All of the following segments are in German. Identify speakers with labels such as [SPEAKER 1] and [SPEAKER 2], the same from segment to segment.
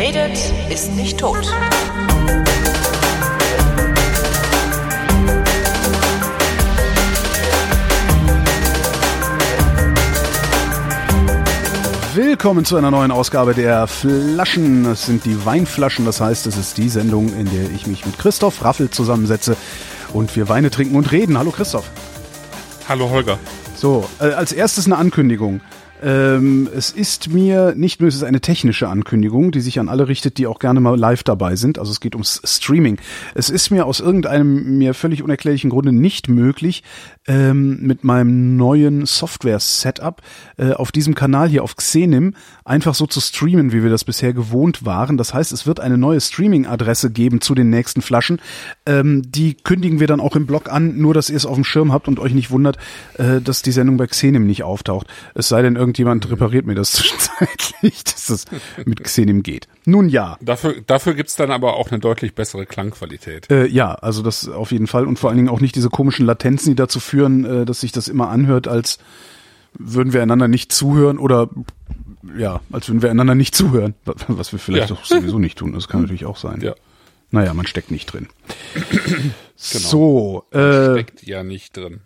[SPEAKER 1] redet, ist nicht tot.
[SPEAKER 2] Willkommen zu einer neuen Ausgabe der Flaschen. Es sind die Weinflaschen, das heißt, es ist die Sendung, in der ich mich mit Christoph Raffel zusammensetze und wir Weine trinken und reden. Hallo Christoph.
[SPEAKER 3] Hallo Holger.
[SPEAKER 2] So, äh, als erstes eine Ankündigung. Ähm, es ist mir nicht nur, es ist eine technische Ankündigung, die sich an alle richtet, die auch gerne mal live dabei sind. Also es geht ums Streaming. Es ist mir aus irgendeinem mir völlig unerklärlichen Grunde nicht möglich, ähm, mit meinem neuen Software-Setup äh, auf diesem Kanal hier auf Xenim einfach so zu streamen, wie wir das bisher gewohnt waren. Das heißt, es wird eine neue Streaming-Adresse geben zu den nächsten Flaschen. Ähm, die kündigen wir dann auch im Blog an, nur dass ihr es auf dem Schirm habt und euch nicht wundert, äh, dass die Sendung bei Xenim nicht auftaucht. Es sei denn, irgendjemand repariert mir das zwischenzeitlich, dass das mit Xenim geht. Nun ja.
[SPEAKER 3] Dafür, dafür gibt's dann aber auch eine deutlich bessere Klangqualität.
[SPEAKER 2] Äh, ja, also das auf jeden Fall und vor allen Dingen auch nicht diese komischen Latenzen, die dazu führen, äh, dass sich das immer anhört, als würden wir einander nicht zuhören oder ja, als würden wir einander nicht zuhören, was wir vielleicht
[SPEAKER 3] Ja.
[SPEAKER 2] auch sowieso nicht tun. Das kann natürlich auch sein.
[SPEAKER 3] Ja.
[SPEAKER 2] Naja, man steckt nicht drin.
[SPEAKER 3] Genau.
[SPEAKER 2] So, äh,
[SPEAKER 3] Steckt ja nicht drin.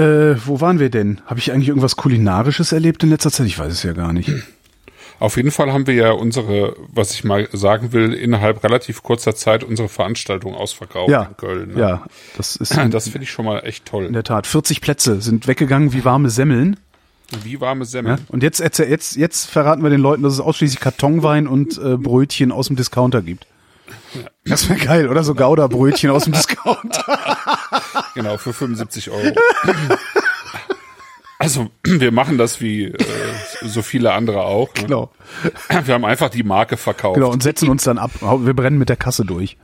[SPEAKER 2] Äh, wo waren wir denn? Habe ich eigentlich irgendwas Kulinarisches erlebt in letzter Zeit? Ich weiß es ja gar nicht.
[SPEAKER 3] Auf jeden Fall haben wir ja unsere, was ich mal sagen will, innerhalb relativ kurzer Zeit unsere Veranstaltung ausverkauft
[SPEAKER 2] Ja,
[SPEAKER 3] in Köln. Ne?
[SPEAKER 2] ja, das ist
[SPEAKER 3] Das finde ich schon mal echt
[SPEAKER 2] in
[SPEAKER 3] toll.
[SPEAKER 2] der Tat. 40 Plätze sind weggegangen wie warme Semmeln.
[SPEAKER 3] Wie warme
[SPEAKER 2] Ja?
[SPEAKER 3] Semmeln.
[SPEAKER 2] Und jetzt, jetzt, jetzt verraten wir den Leuten, dass es ausschließlich Kartonwein und äh, Brötchen aus dem Discounter gibt. Das wäre geil, oder? So Gouda-Brötchen aus dem Discounter.
[SPEAKER 3] Genau, für 75 Euro. Also, wir machen das wie äh, so viele andere auch. Ne?
[SPEAKER 2] Genau.
[SPEAKER 3] Wir haben einfach die Marke verkauft.
[SPEAKER 2] genau. Und setzen uns dann ab. Wir brennen mit der Kasse durch.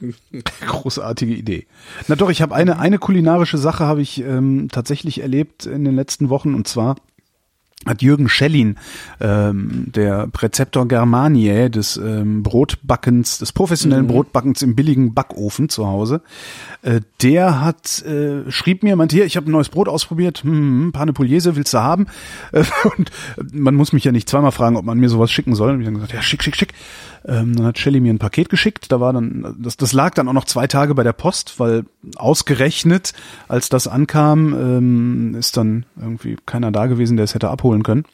[SPEAKER 2] Großartige Idee. Na doch, ich habe eine, eine kulinarische Sache habe ich ähm, tatsächlich erlebt in den letzten Wochen und zwar hat Jürgen Schellin, ähm, der Präzeptor Germaniae des ähm, Brotbackens, des professionellen Brotbackens im billigen Backofen zu Hause, äh, der hat äh, schrieb mir, meinte hier, ich habe ein neues Brot ausprobiert, hm, hm, Pane Pugliese, willst du haben? Äh, und man muss mich ja nicht zweimal fragen, ob man mir sowas schicken soll. Und ich habe gesagt, ja, schick, schick, schick. Ähm, dann hat Shelly mir ein Paket geschickt. Da war dann, das, das lag dann auch noch zwei Tage bei der Post, weil ausgerechnet, als das ankam, ähm, ist dann irgendwie keiner da gewesen, der es hätte abholen können.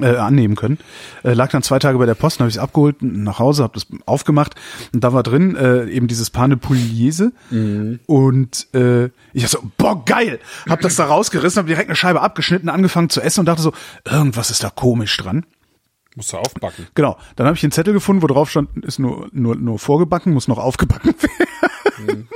[SPEAKER 2] Äh, annehmen können. Äh, lag dann zwei Tage bei der Post, dann habe ich es abgeholt, nach Hause, habe das aufgemacht und da war drin äh, eben dieses Pane Pugliese und äh, ich dachte so, boah, geil! Hab das da rausgerissen, habe direkt eine Scheibe abgeschnitten, angefangen zu essen und dachte so, irgendwas ist da komisch dran.
[SPEAKER 3] Musst du aufbacken.
[SPEAKER 2] Genau. Dann habe ich einen Zettel gefunden, wo drauf stand, ist nur, nur, nur vorgebacken, muss noch aufgebacken werden.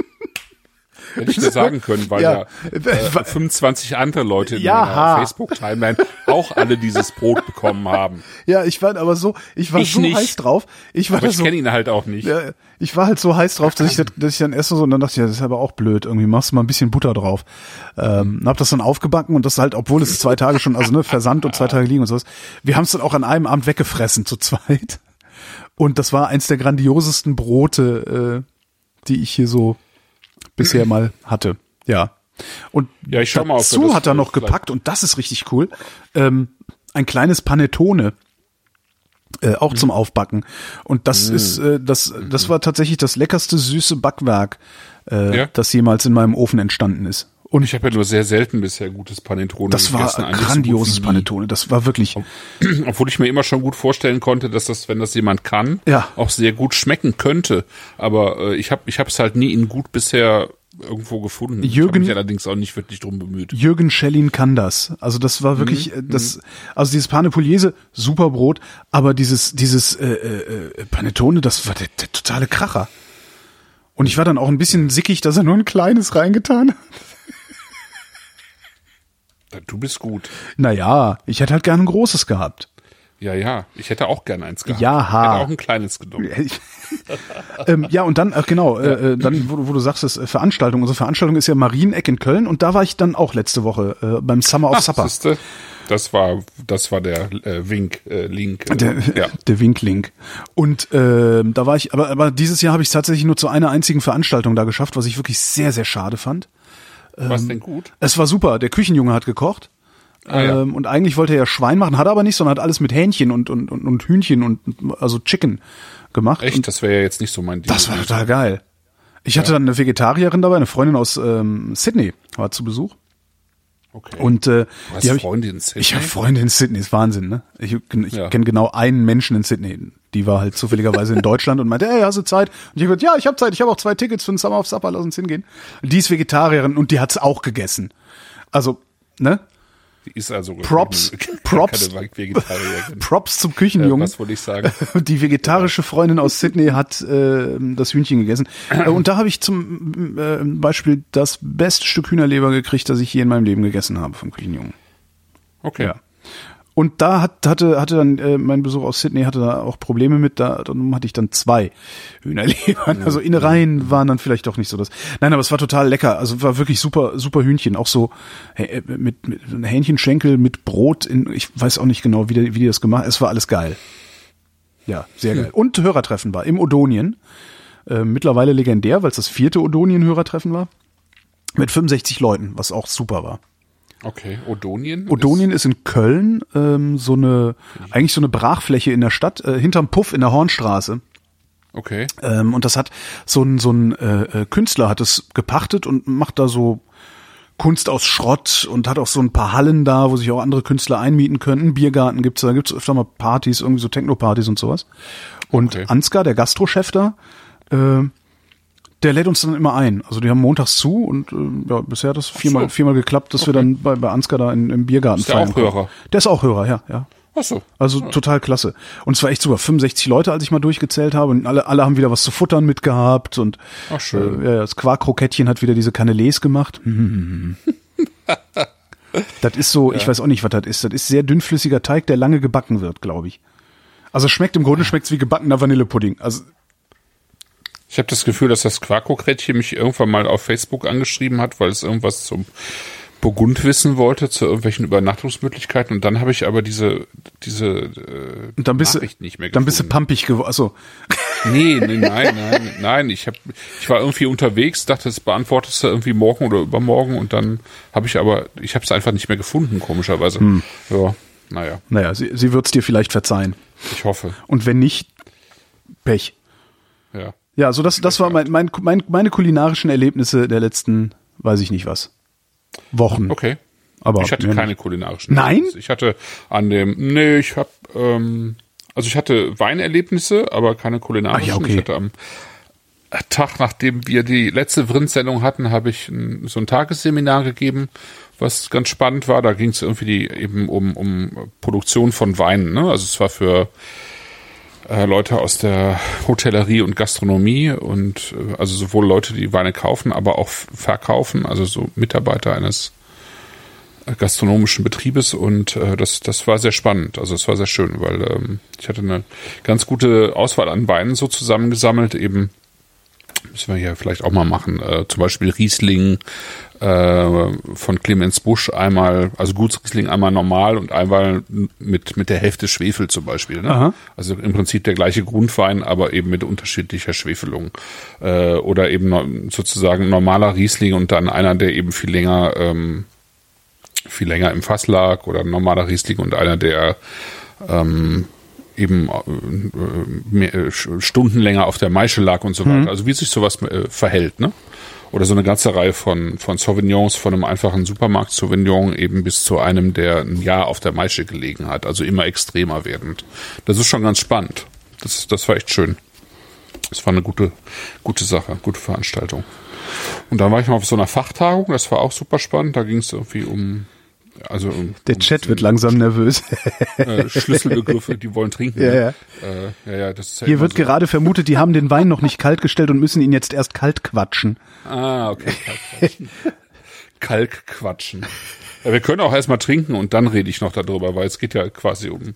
[SPEAKER 3] Hätte ich dir sagen können, weil
[SPEAKER 2] Ja.
[SPEAKER 3] ja, äh, 25 andere Leute in
[SPEAKER 2] Ja.
[SPEAKER 3] Facebook-Timeline auch alle dieses Brot bekommen haben.
[SPEAKER 2] Ja, ich war aber so, ich war
[SPEAKER 3] Ich
[SPEAKER 2] so
[SPEAKER 3] nicht.
[SPEAKER 2] heiß drauf. Ich war
[SPEAKER 3] Aber ich
[SPEAKER 2] so,
[SPEAKER 3] kenne ihn halt auch nicht.
[SPEAKER 2] ja, ich war halt so heiß drauf, dass ich, das- dass ich dann esse so und dann dachte ich, ja, das ist aber auch blöd. Irgendwie machst du mal ein bisschen Butter drauf. Ähm, hab das dann aufgebacken und das halt, obwohl es zwei Tage schon, also ne, Versand und zwei Tage liegen und sowas. Wir haben es dann auch an einem Abend weggefressen zu zweit. Und das war eins der grandiosesten Brote, äh, die ich hier so bisher mal hatte. Ja. Und
[SPEAKER 3] Ja, ich schau mal,
[SPEAKER 2] dazu
[SPEAKER 3] das
[SPEAKER 2] hat er noch gepackt und das ist richtig cool. Ähm, ein kleines Panettone. Äh, auch
[SPEAKER 3] Mhm.
[SPEAKER 2] zum Aufbacken. Und das ist, äh, das, das war tatsächlich das leckerste süße Backwerk, äh,
[SPEAKER 3] Ja?
[SPEAKER 2] das jemals in meinem Ofen entstanden ist. Und
[SPEAKER 3] Ich habe ja nur sehr selten bisher gutes Panettone
[SPEAKER 2] das war
[SPEAKER 3] gegessen.
[SPEAKER 2] ein
[SPEAKER 3] gut
[SPEAKER 2] grandioses. Panettone. Das war wirklich,
[SPEAKER 3] Obwohl ich mir immer schon gut vorstellen konnte, dass das, wenn das jemand kann,
[SPEAKER 2] Ja.
[SPEAKER 3] auch sehr gut schmecken könnte. Aber äh, ich habe ich es halt nie in gut bisher irgendwo gefunden. ich
[SPEAKER 2] Jürgen-
[SPEAKER 3] habe mich allerdings auch nicht wirklich drum bemüht.
[SPEAKER 2] Jürgen Schellin kann das. Also das war wirklich,
[SPEAKER 3] Mhm.
[SPEAKER 2] äh, das, also dieses Pane Pugliese, super Brot, aber dieses, dieses äh, äh, äh, Panettone, das war der, der totale Kracher. Und ich war dann auch ein bisschen sickig, dass er nur ein kleines reingetan hat.
[SPEAKER 3] Du bist gut.
[SPEAKER 2] Naja, ich hätte halt gerne ein großes gehabt.
[SPEAKER 3] Ja, ja. Ich hätte auch gern eins gehabt.
[SPEAKER 2] Ja,
[SPEAKER 3] Ich
[SPEAKER 2] ha.
[SPEAKER 3] hätte auch ein kleines genommen.
[SPEAKER 2] Ich- ähm, ja, und dann, ach genau, äh, äh, dann, wo, du- wo du sagst, das äh, Veranstaltung. Unsere Veranstaltung ist ja Marieneck in Köln und da war ich dann auch letzte Woche äh, beim Summer of
[SPEAKER 3] Ach,
[SPEAKER 2] Supper.
[SPEAKER 3] siehste, das war, das war der äh, Wink, äh, Link. Äh,
[SPEAKER 2] Der,
[SPEAKER 3] ja.
[SPEAKER 2] der Winklink. Und ähm, da war ich, aber, aber dieses Jahr habe ich tatsächlich nur zu einer einzigen Veranstaltung da geschafft, was ich wirklich sehr, sehr schade fand.
[SPEAKER 3] Was denn gut?
[SPEAKER 2] Es war super. Der Küchenjunge hat gekocht.
[SPEAKER 3] Ah, ja.
[SPEAKER 2] ähm, und eigentlich wollte er ja Schwein machen, hat er aber nicht, sondern hat alles mit Hähnchen und, und, und, und Hühnchen und also Chicken gemacht.
[SPEAKER 3] Echt?
[SPEAKER 2] Und
[SPEAKER 3] Das wäre ja jetzt nicht so mein Ding.
[SPEAKER 2] das war total geil. Ich hatte dann eine Vegetarierin dabei, eine Freundin aus ähm, Sydney war zu Besuch.
[SPEAKER 3] Okay.
[SPEAKER 2] Und äh,
[SPEAKER 3] du hast
[SPEAKER 2] die hab ich,
[SPEAKER 3] in Sydney?
[SPEAKER 2] ich habe Freunde in Sydney, ist Wahnsinn, ne? Ich, ich
[SPEAKER 3] Ja.
[SPEAKER 2] kenne genau einen Menschen in Sydney. Die war halt zufälligerweise in Deutschland und meinte, hey, hast du Zeit? Und ich hab gesagt, ja, ich habe Zeit, ich habe auch zwei Tickets für den Summer of Supper, lass uns hingehen. Die ist Vegetarierin und die hat's auch gegessen. Also, ne?
[SPEAKER 3] Die ist also
[SPEAKER 2] Props,
[SPEAKER 3] keine
[SPEAKER 2] Props. Props zum
[SPEAKER 3] Äh,
[SPEAKER 2] Küchenjungen.
[SPEAKER 3] was wollte ich sagen?
[SPEAKER 2] Die vegetarische Freundin aus Sydney hat äh, das Hühnchen gegessen. Äh, und da habe ich zum äh, Beispiel das beste Stück Hühnerleber gekriegt, das ich je in meinem Leben gegessen habe vom Küchenjungen.
[SPEAKER 3] Okay.
[SPEAKER 2] Ja. Und da hat, hatte, hatte dann äh, mein Besuch aus Sydney hatte da auch Probleme mit, da dann hatte ich dann zwei Hühnerlebern. Also Innereien waren dann vielleicht doch nicht so das. Nein, aber es war total lecker. Also war wirklich super, super Hühnchen. Auch so äh, mit, mit Hähnchenschenkel mit Brot in, ich weiß auch nicht genau, wie die, wie die das gemacht Es war alles geil. Ja, sehr geil. Und Hörertreffen war im Odonien. Äh, mittlerweile legendär, weil es das vierte Odonien-Hörertreffen war. Mit 65 Leuten, was auch super war.
[SPEAKER 3] Okay. Odonien?
[SPEAKER 2] Odonien ist in Köln ähm, so eine eigentlich so eine Brachfläche in der Stadt äh, hinterm Puff in der Hornstraße
[SPEAKER 3] Ist, okay.
[SPEAKER 2] ähm, und das hat so ein so ein äh, äh, Künstler hat es gepachtet und macht da so Kunst aus Schrott und hat auch so ein paar Hallen da, wo sich auch andere Künstler einmieten können. Einen Biergarten gibt's da, gibt's öfter mal Partys, irgendwie so Techno-Partys und sowas. Und
[SPEAKER 3] Okay.
[SPEAKER 2] Ansgar, der Gastrochef da, äh, der lädt uns dann immer ein. Also die haben montags zu und äh, ja, bisher hat das viermal,
[SPEAKER 3] so.
[SPEAKER 2] viermal geklappt, dass wir dann bei, bei Ansgar da in, im Biergarten
[SPEAKER 3] Ist der
[SPEAKER 2] feiern
[SPEAKER 3] auch
[SPEAKER 2] konnten.
[SPEAKER 3] Hörer?
[SPEAKER 2] Der ist auch Hörer, ja, ja.
[SPEAKER 3] Ach so.
[SPEAKER 2] Also total klasse. Und es war echt super. 65 Leute, als ich mal durchgezählt habe. Und alle, alle haben wieder was zu futtern mitgehabt. Und
[SPEAKER 3] Ach, schön.
[SPEAKER 2] Äh, ja, das Quarkkrokettchen hat wieder diese Canelés gemacht. das ist so, ich weiß auch nicht, was das ist. Das ist sehr dünnflüssiger Teig, der lange gebacken wird, glaube ich. Also es schmeckt im Grunde schmeckt's wie gebackener Vanillepudding. Also
[SPEAKER 3] Ich habe das Gefühl, dass das Quarkokrätchen mich irgendwann mal auf Facebook angeschrieben hat, weil es irgendwas zum Burgund wissen wollte, zu irgendwelchen Übernachtungsmöglichkeiten. Und dann habe ich aber diese, diese äh,
[SPEAKER 2] und dann bist du,
[SPEAKER 3] Nachricht nicht mehr
[SPEAKER 2] dann bist du
[SPEAKER 3] gefunden.
[SPEAKER 2] pampig geworden. Also
[SPEAKER 3] Nee, nee, nein, nein, nein. Ich, hab, ich war irgendwie unterwegs, dachte, das beantwortest du irgendwie morgen oder übermorgen. Und dann habe ich aber, ich habe es einfach nicht mehr gefunden, komischerweise.
[SPEAKER 2] Hm.
[SPEAKER 3] Ja, naja,
[SPEAKER 2] naja, sie, sie wird's dir vielleicht verzeihen.
[SPEAKER 3] ich hoffe.
[SPEAKER 2] Und wenn nicht, Pech.
[SPEAKER 3] Ja.
[SPEAKER 2] Ja, so das, das war mein, mein, mein, meine kulinarischen Erlebnisse der letzten, weiß ich nicht was, Wochen.
[SPEAKER 3] Okay.
[SPEAKER 2] Aber
[SPEAKER 3] ich hatte keine
[SPEAKER 2] nicht.
[SPEAKER 3] kulinarischen.
[SPEAKER 2] Nein?
[SPEAKER 3] Erlebnisse. Ich hatte an dem, nee, ich habe, ähm, also ich hatte Weinerlebnisse, aber keine kulinarischen.
[SPEAKER 2] Ah, ja, okay.
[SPEAKER 3] Ich hatte am Tag, nachdem wir die letzte Vrind-Sendung hatten, habe ich so ein Tagesseminar gegeben, was ganz spannend war. Da ging es irgendwie die, eben um, um Produktion von Weinen. Ne? Also es war für äh, Leute aus der Hotellerie und Gastronomie und äh, also sowohl Leute, die Weine kaufen, aber auch verkaufen, also so Mitarbeiter eines äh, gastronomischen Betriebes und äh, das, das war sehr spannend. Also es war sehr schön, weil ähm, ich hatte eine ganz gute Auswahl an Weinen so zusammengesammelt, eben müssen wir hier vielleicht auch mal machen. Äh, zum Beispiel Riesling äh, von Clemens Busch einmal, also Gutsriesling einmal normal und einmal mit, mit der Hälfte Schwefel zum Beispiel. Ne?
[SPEAKER 2] Aha.
[SPEAKER 3] Also im Prinzip der gleiche Grundwein, aber eben mit unterschiedlicher Schwefelung. Äh, oder eben sozusagen normaler Riesling und dann einer, der eben viel länger, ähm, viel länger im Fass lag oder normaler Riesling und einer, der ähm, eben äh, mehr, äh, Stunden länger auf der Maische lag und so weiter. Also wie sich sowas äh, verhält, ne? Oder so eine ganze Reihe von, von Sauvignons, von einem einfachen Supermarkt-Sauvignon eben bis zu einem, der ein Jahr auf der Maische gelegen hat. Also immer extremer werdend. Das ist schon ganz spannend. Das, das war echt schön. Das war eine gute, gute Sache, gute Veranstaltung. Und dann war ich mal auf so einer Fachtagung, das war auch super spannend. Da ging es irgendwie um, also um,
[SPEAKER 2] Der
[SPEAKER 3] um
[SPEAKER 2] Chat wird langsam nervös.
[SPEAKER 3] äh, Schlüsselbegriffe, die wollen trinken.
[SPEAKER 2] Ja,
[SPEAKER 3] ne?
[SPEAKER 2] ja.
[SPEAKER 3] Äh, ja, ja, das ist ja
[SPEAKER 2] Hier wird
[SPEAKER 3] so.
[SPEAKER 2] gerade vermutet, die haben den Wein noch nicht kalt gestellt und müssen ihn jetzt erst kalt quatschen.
[SPEAKER 3] Ah, okay. Kalkquatschen. Kalkquatschen. Ja, wir können auch erstmal trinken und dann rede ich noch darüber, weil es geht ja quasi um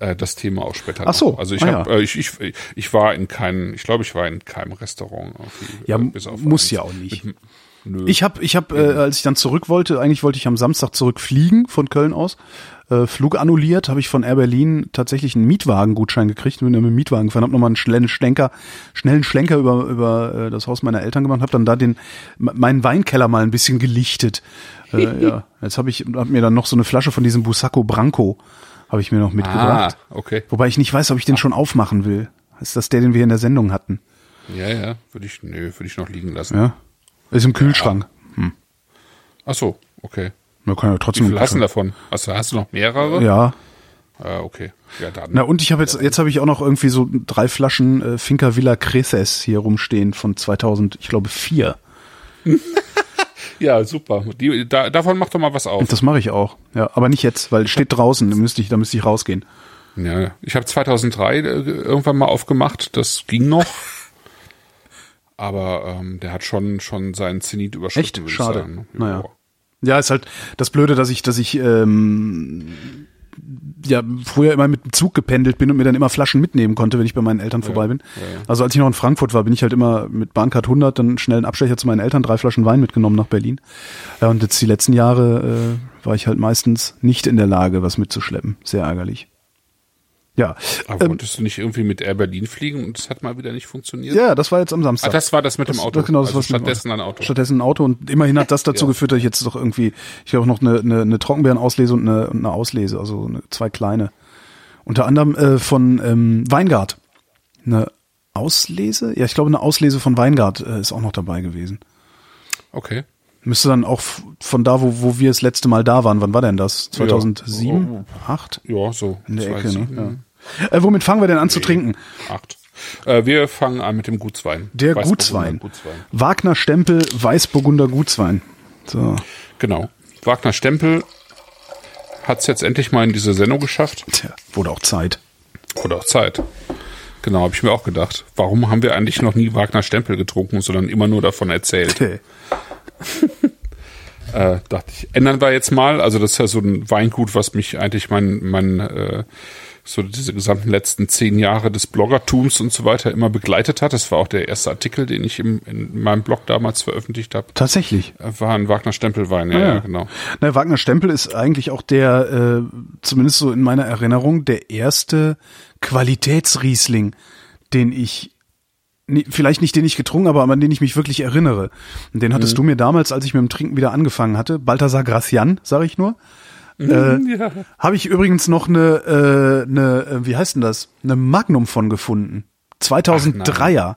[SPEAKER 3] äh, das Thema auch später.
[SPEAKER 2] Ach so,
[SPEAKER 3] noch. Also ich
[SPEAKER 2] ah,
[SPEAKER 3] hab,
[SPEAKER 2] ja.
[SPEAKER 3] äh, ich, ich, ich war in keinem, ich glaube, ich war in keinem Restaurant. Irgendwie,
[SPEAKER 2] Ja,
[SPEAKER 3] äh, bis auf
[SPEAKER 2] muss
[SPEAKER 3] eins.
[SPEAKER 2] ja auch nicht.
[SPEAKER 3] Mit, nö.
[SPEAKER 2] Ich habe, ich habe, äh, als ich dann zurück wollte, eigentlich wollte ich am Samstag zurückfliegen von Köln aus. Äh, Flug annulliert, habe ich von Air Berlin tatsächlich einen Mietwagengutschein gekriegt. Bin dann mit dem Mietwagen gefahren, habe nochmal einen schnellen Schlenker, schnellen Schlenker über über äh, das Haus meiner Eltern gemacht, habe dann da den meinen Weinkeller mal ein bisschen gelichtet. Äh, ja, jetzt habe ich hab mir dann noch so eine Flasche von diesem Busacco Branco habe ich mir noch mitgebracht.
[SPEAKER 3] Ah, okay.
[SPEAKER 2] Wobei ich nicht weiß, ob ich den schon aufmachen will. Ist das der, den wir in der Sendung hatten?
[SPEAKER 3] Ja, ja, würde ich, nö, würde ich noch liegen lassen.
[SPEAKER 2] Ja. Ist im Kühlschrank.
[SPEAKER 3] Ach so, okay.
[SPEAKER 2] Man kann ja
[SPEAKER 3] Wie
[SPEAKER 2] trotzdem.
[SPEAKER 3] viel hast du davon? Hast du, hast du noch mehrere?
[SPEAKER 2] Ja.
[SPEAKER 3] Ah, okay. Ja, dann.
[SPEAKER 2] Na und ich habe jetzt jetzt habe ich auch noch irgendwie so drei Flaschen äh, Finca Villa Creces hier rumstehen von 2000, ich glaube vier.
[SPEAKER 3] Ja, super. Die, da, davon mach doch mal was auf.
[SPEAKER 2] Das mache ich auch. Ja, aber nicht jetzt, weil es steht draußen. Da müsste ich, da müsste ich rausgehen.
[SPEAKER 3] Ja, ich habe 2003 äh, irgendwann mal aufgemacht. Das ging noch. Aber ähm, der hat schon schon seinen Zenit überschritten.
[SPEAKER 2] Echt?
[SPEAKER 3] würde ich
[SPEAKER 2] Schade.
[SPEAKER 3] sagen.
[SPEAKER 2] Naja. Ja, ist halt das Blöde, dass ich, dass ich ähm, ja früher immer mit dem Zug gependelt bin und mir dann immer Flaschen mitnehmen konnte, wenn ich bei meinen Eltern vorbei bin. Also als ich noch in Frankfurt war, bin ich halt immer mit Bahncard 100 dann schnell einen Abstecher zu meinen Eltern, drei Flaschen Wein mitgenommen nach Berlin. Ja, und jetzt die letzten Jahre äh, war ich halt meistens nicht in der Lage, was mitzuschleppen. Sehr ärgerlich. Ja,
[SPEAKER 3] Aber
[SPEAKER 2] ähm,
[SPEAKER 3] wolltest du nicht irgendwie mit Air Berlin fliegen und es hat mal wieder nicht funktioniert?
[SPEAKER 2] ja, das war jetzt am
[SPEAKER 3] Ah,
[SPEAKER 2] Samstag.
[SPEAKER 3] das war das mit dem
[SPEAKER 2] Das-
[SPEAKER 3] Auto.
[SPEAKER 2] genau, das
[SPEAKER 3] also
[SPEAKER 2] dem
[SPEAKER 3] stattdessen ein Auto.
[SPEAKER 2] Stattdessen ein Auto und immerhin hat das dazu
[SPEAKER 3] Ja.
[SPEAKER 2] geführt, dass ich jetzt doch irgendwie, ich habe auch noch eine, eine, eine Trockenbeerenauslese und eine, und eine Auslese, also eine, zwei kleine. Unter anderem äh, von ähm, Weingart. Eine Auslese? Ja, ich glaube, eine Auslese von Weingart äh, ist auch noch dabei gewesen.
[SPEAKER 3] Okay.
[SPEAKER 2] Müsste dann auch von da, wo, wo wir das letzte Mal da waren. Wann war denn das? 2007?
[SPEAKER 3] Oh.
[SPEAKER 2] Acht?
[SPEAKER 3] Ja, so.
[SPEAKER 2] In der
[SPEAKER 3] zwei,
[SPEAKER 2] Ecke, ne? Ja. Äh, womit fangen wir denn an zu trinken?
[SPEAKER 3] Acht. Äh, wir fangen an mit dem Gutswein.
[SPEAKER 2] Der Gutswein.
[SPEAKER 3] Gutswein.
[SPEAKER 2] Wagner Stempel Weißburgunder Gutswein. So.
[SPEAKER 3] Genau. Wagner Stempel hat es jetzt endlich mal in diese Sendung geschafft.
[SPEAKER 2] Tja, wurde auch Zeit.
[SPEAKER 3] Oder auch Zeit. Genau, habe ich mir auch gedacht. Warum haben wir eigentlich noch nie Wagner Stempel getrunken, sondern immer nur davon erzählt? Äh, dachte ich, ändern wir jetzt mal. Also das ist ja so ein Weingut, was mich eigentlich mein, mein äh, so diese gesamten letzten zehn Jahre des Bloggertums und so weiter immer begleitet hat. Das war auch der erste Artikel, den ich im, in meinem Blog damals veröffentlicht habe.
[SPEAKER 2] Tatsächlich.
[SPEAKER 3] Äh, War ein Wagner Stempelwein, ja, ja, genau.
[SPEAKER 2] Na, Wagner Stempel ist eigentlich auch der, äh, zumindest so in meiner Erinnerung, der erste Qualitätsriesling, den ich vielleicht nicht den ich getrunken habe, aber an den ich mich wirklich erinnere. Und den hattest du mir damals, als ich mit dem Trinken wieder angefangen hatte, Balthasar Gracian, sage ich nur. Äh,
[SPEAKER 3] Ja.
[SPEAKER 2] Habe ich übrigens noch eine, äh, eine, äh, wie heißt denn das? Eine Magnum von gefunden. 2003er.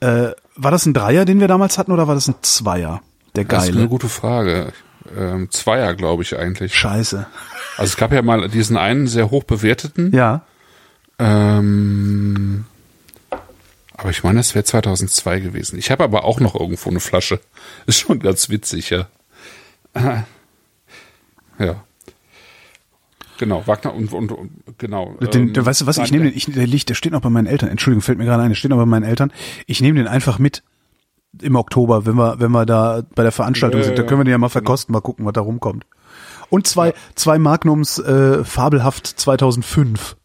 [SPEAKER 2] äh, war das ein Dreier, den wir damals hatten, oder war das ein Zweier? Der
[SPEAKER 3] Das ist eine
[SPEAKER 2] geile.
[SPEAKER 3] gute Frage. Ähm, Zweier, glaube ich eigentlich.
[SPEAKER 2] Scheiße.
[SPEAKER 3] Also es gab ja mal diesen einen sehr hoch bewerteten.
[SPEAKER 2] Ja.
[SPEAKER 3] Ähm, aber ich meine, es wäre 2002 gewesen. Ich habe aber auch noch irgendwo eine Flasche. Ist schon ganz witzig, ja. Ja. Genau, Wagner und, und, und genau.
[SPEAKER 2] Den,
[SPEAKER 3] ähm,
[SPEAKER 2] weißt du was, ich nehme den, ich, der liegt, der steht noch bei meinen Eltern. Entschuldigung, fällt mir gerade ein, der steht noch bei meinen Eltern. Ich nehme den einfach mit im Oktober, wenn wir, wenn wir da bei der Veranstaltung
[SPEAKER 3] Ja,
[SPEAKER 2] sind. Da
[SPEAKER 3] ja,
[SPEAKER 2] können wir den ja mal verkosten, mal gucken, was da rumkommt. Und zwei, zwei Magnums äh, Fabelhaft 2005.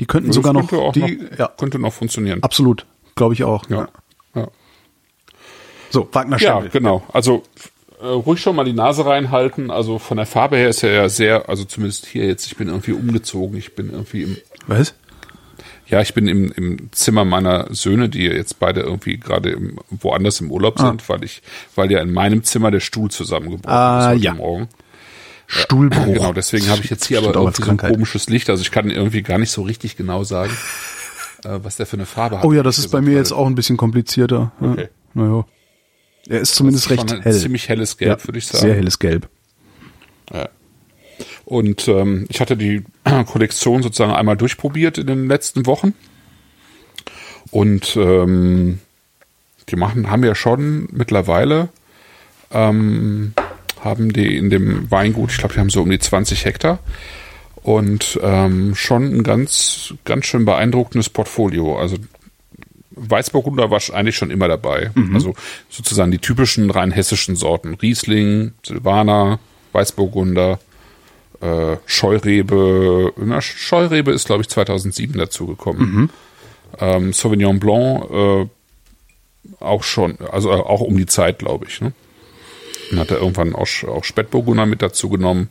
[SPEAKER 2] Die könnten
[SPEAKER 3] das
[SPEAKER 2] sogar noch,
[SPEAKER 3] könnte auch
[SPEAKER 2] die,
[SPEAKER 3] noch,
[SPEAKER 2] ja,
[SPEAKER 3] könnte noch funktionieren.
[SPEAKER 2] absolut, glaube ich auch.
[SPEAKER 3] Ja. Ja.
[SPEAKER 2] So, Wagner
[SPEAKER 3] Ja,
[SPEAKER 2] Stempel.
[SPEAKER 3] genau. Also äh, ruhig schon mal die Nase reinhalten. Also von der Farbe her ist er ja sehr, also zumindest hier jetzt, ich bin irgendwie umgezogen. Ich bin irgendwie im,
[SPEAKER 2] Was?
[SPEAKER 3] ja, ich bin im, im Zimmer meiner Söhne, die jetzt beide irgendwie gerade woanders im Urlaub
[SPEAKER 2] Ah.
[SPEAKER 3] sind, weil ich, weil ja in meinem Zimmer der Stuhl zusammengebrochen
[SPEAKER 2] Ah,
[SPEAKER 3] ist heute
[SPEAKER 2] ja.
[SPEAKER 3] Morgen.
[SPEAKER 2] Stuhlbruch.
[SPEAKER 3] Genau, deswegen habe ich jetzt hier aber irgendwie so ein komisches Licht. Also ich kann irgendwie gar nicht so richtig genau sagen, äh, was der für eine Farbe hat.
[SPEAKER 2] Oh ja, das ist bei mir jetzt auch ein bisschen komplizierter. Ja.
[SPEAKER 3] Okay.
[SPEAKER 2] Naja. Er ist zumindest
[SPEAKER 3] ist
[SPEAKER 2] recht hell.
[SPEAKER 3] Ziemlich helles Gelb,
[SPEAKER 2] ja,
[SPEAKER 3] würde ich sagen.
[SPEAKER 2] Sehr helles Gelb.
[SPEAKER 3] Ja. Und ähm, ich hatte die Kollektion sozusagen einmal durchprobiert in den letzten Wochen. Und ähm, die machen, haben ja schon mittlerweile, ähm, haben die in dem Weingut, ich glaube, die haben so um die 20 Hektar und ähm, schon ein ganz, ganz schön beeindruckendes Portfolio. Also Weißburgunder war eigentlich schon immer dabei. Also sozusagen die typischen rein hessischen Sorten. Riesling, Silvaner, Weißburgunder, äh, Scheurebe. Na, Scheurebe ist, glaube ich, 2007 dazugekommen. Ähm, Sauvignon Blanc, äh, auch schon, also auch um die Zeit, glaube ich. Ne? Dann hat er irgendwann auch, auch Spätburgunder mit dazu genommen.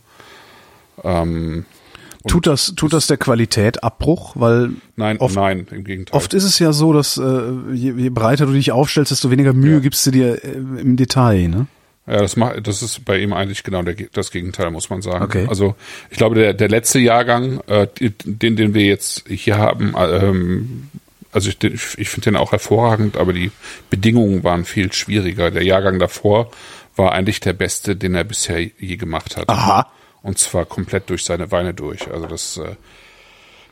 [SPEAKER 3] Ähm,
[SPEAKER 2] Tut das, tut das der Qualität Abbruch? Weil
[SPEAKER 3] nein,
[SPEAKER 2] oft,
[SPEAKER 3] nein, im Gegenteil.
[SPEAKER 2] oft ist es ja so, dass äh, je, je breiter du dich aufstellst, desto weniger Mühe
[SPEAKER 3] Ja.
[SPEAKER 2] gibst du dir äh, im Detail. Ne?
[SPEAKER 3] Ja, das macht, das ist bei ihm eigentlich genau der, das Gegenteil, muss man sagen.
[SPEAKER 2] Okay.
[SPEAKER 3] Also ich glaube, der, der letzte Jahrgang, äh, den, den wir jetzt hier haben, äh, ähm, also ich, ich finde den auch hervorragend, aber die Bedingungen waren viel schwieriger. Der Jahrgang davor war eigentlich der beste, den er bisher je gemacht hat.
[SPEAKER 2] Aha.
[SPEAKER 3] Und zwar komplett durch seine Weine durch. Also das, äh,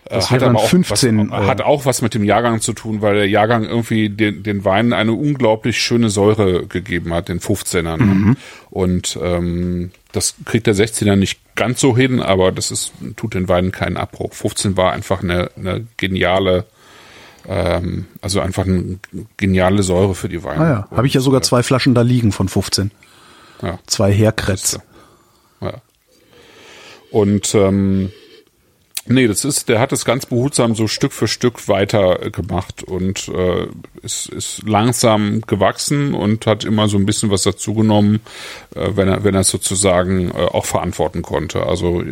[SPEAKER 2] Das
[SPEAKER 3] hat
[SPEAKER 2] wäre dann
[SPEAKER 3] aber auch
[SPEAKER 2] 15,
[SPEAKER 3] was, hat
[SPEAKER 2] äh,
[SPEAKER 3] auch was mit dem Jahrgang zu tun, weil der Jahrgang irgendwie den, den Weinen eine unglaublich schöne Säure gegeben hat, den 15ern.
[SPEAKER 2] Mhm.
[SPEAKER 3] Und ähm, das kriegt der 16er nicht ganz so hin, aber das ist, tut den Weinen keinen Abbruch. 15 war einfach eine, eine geniale, ähm, also einfach eine geniale Säure für die Weine.
[SPEAKER 2] Ah ja, habe ich ja sogar
[SPEAKER 3] Und,
[SPEAKER 2] zwei Flaschen da liegen von 15.
[SPEAKER 3] ja.
[SPEAKER 2] Zwei Herkretz.
[SPEAKER 3] Ja. Und ähm, nee, das ist, der hat es ganz behutsam so Stück für Stück weiter äh, gemacht und äh, ist, ist langsam gewachsen und hat immer so ein bisschen was dazugenommen, äh, wenn er, wenn er es sozusagen äh, auch verantworten konnte. Also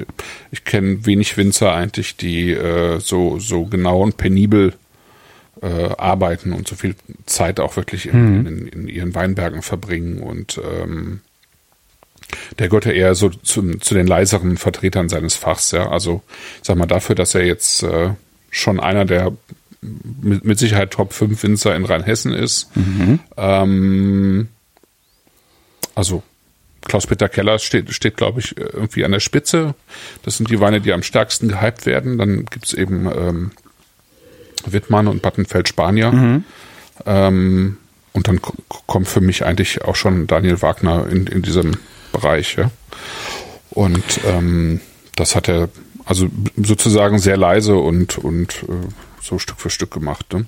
[SPEAKER 3] ich kenne wenig Winzer eigentlich, die äh, so, so genau und penibel äh, arbeiten und so viel Zeit auch wirklich in, in, in ihren Weinbergen verbringen und ähm, der gehört ja eher so zum, zu den leiseren Vertretern seines Fachs, ja. Also, sag mal, dafür, dass er jetzt äh, schon einer der mit, mit Sicherheit Top 5 Winzer in Rheinhessen ist. Ähm, also Klaus-Peter Keller steht, steht glaube ich, irgendwie an der Spitze. Das sind die Weine, die am stärksten gehypt werden. Dann gibt's eben ähm, Wittmann und Battenfeld Spanier. Ähm, und dann ko- kommt für mich eigentlich auch schon Daniel Wagner in, in diesem Bereich. Ja. Und ähm, das hat er also sozusagen sehr leise und, und äh, so Stück für Stück gemacht. Ne?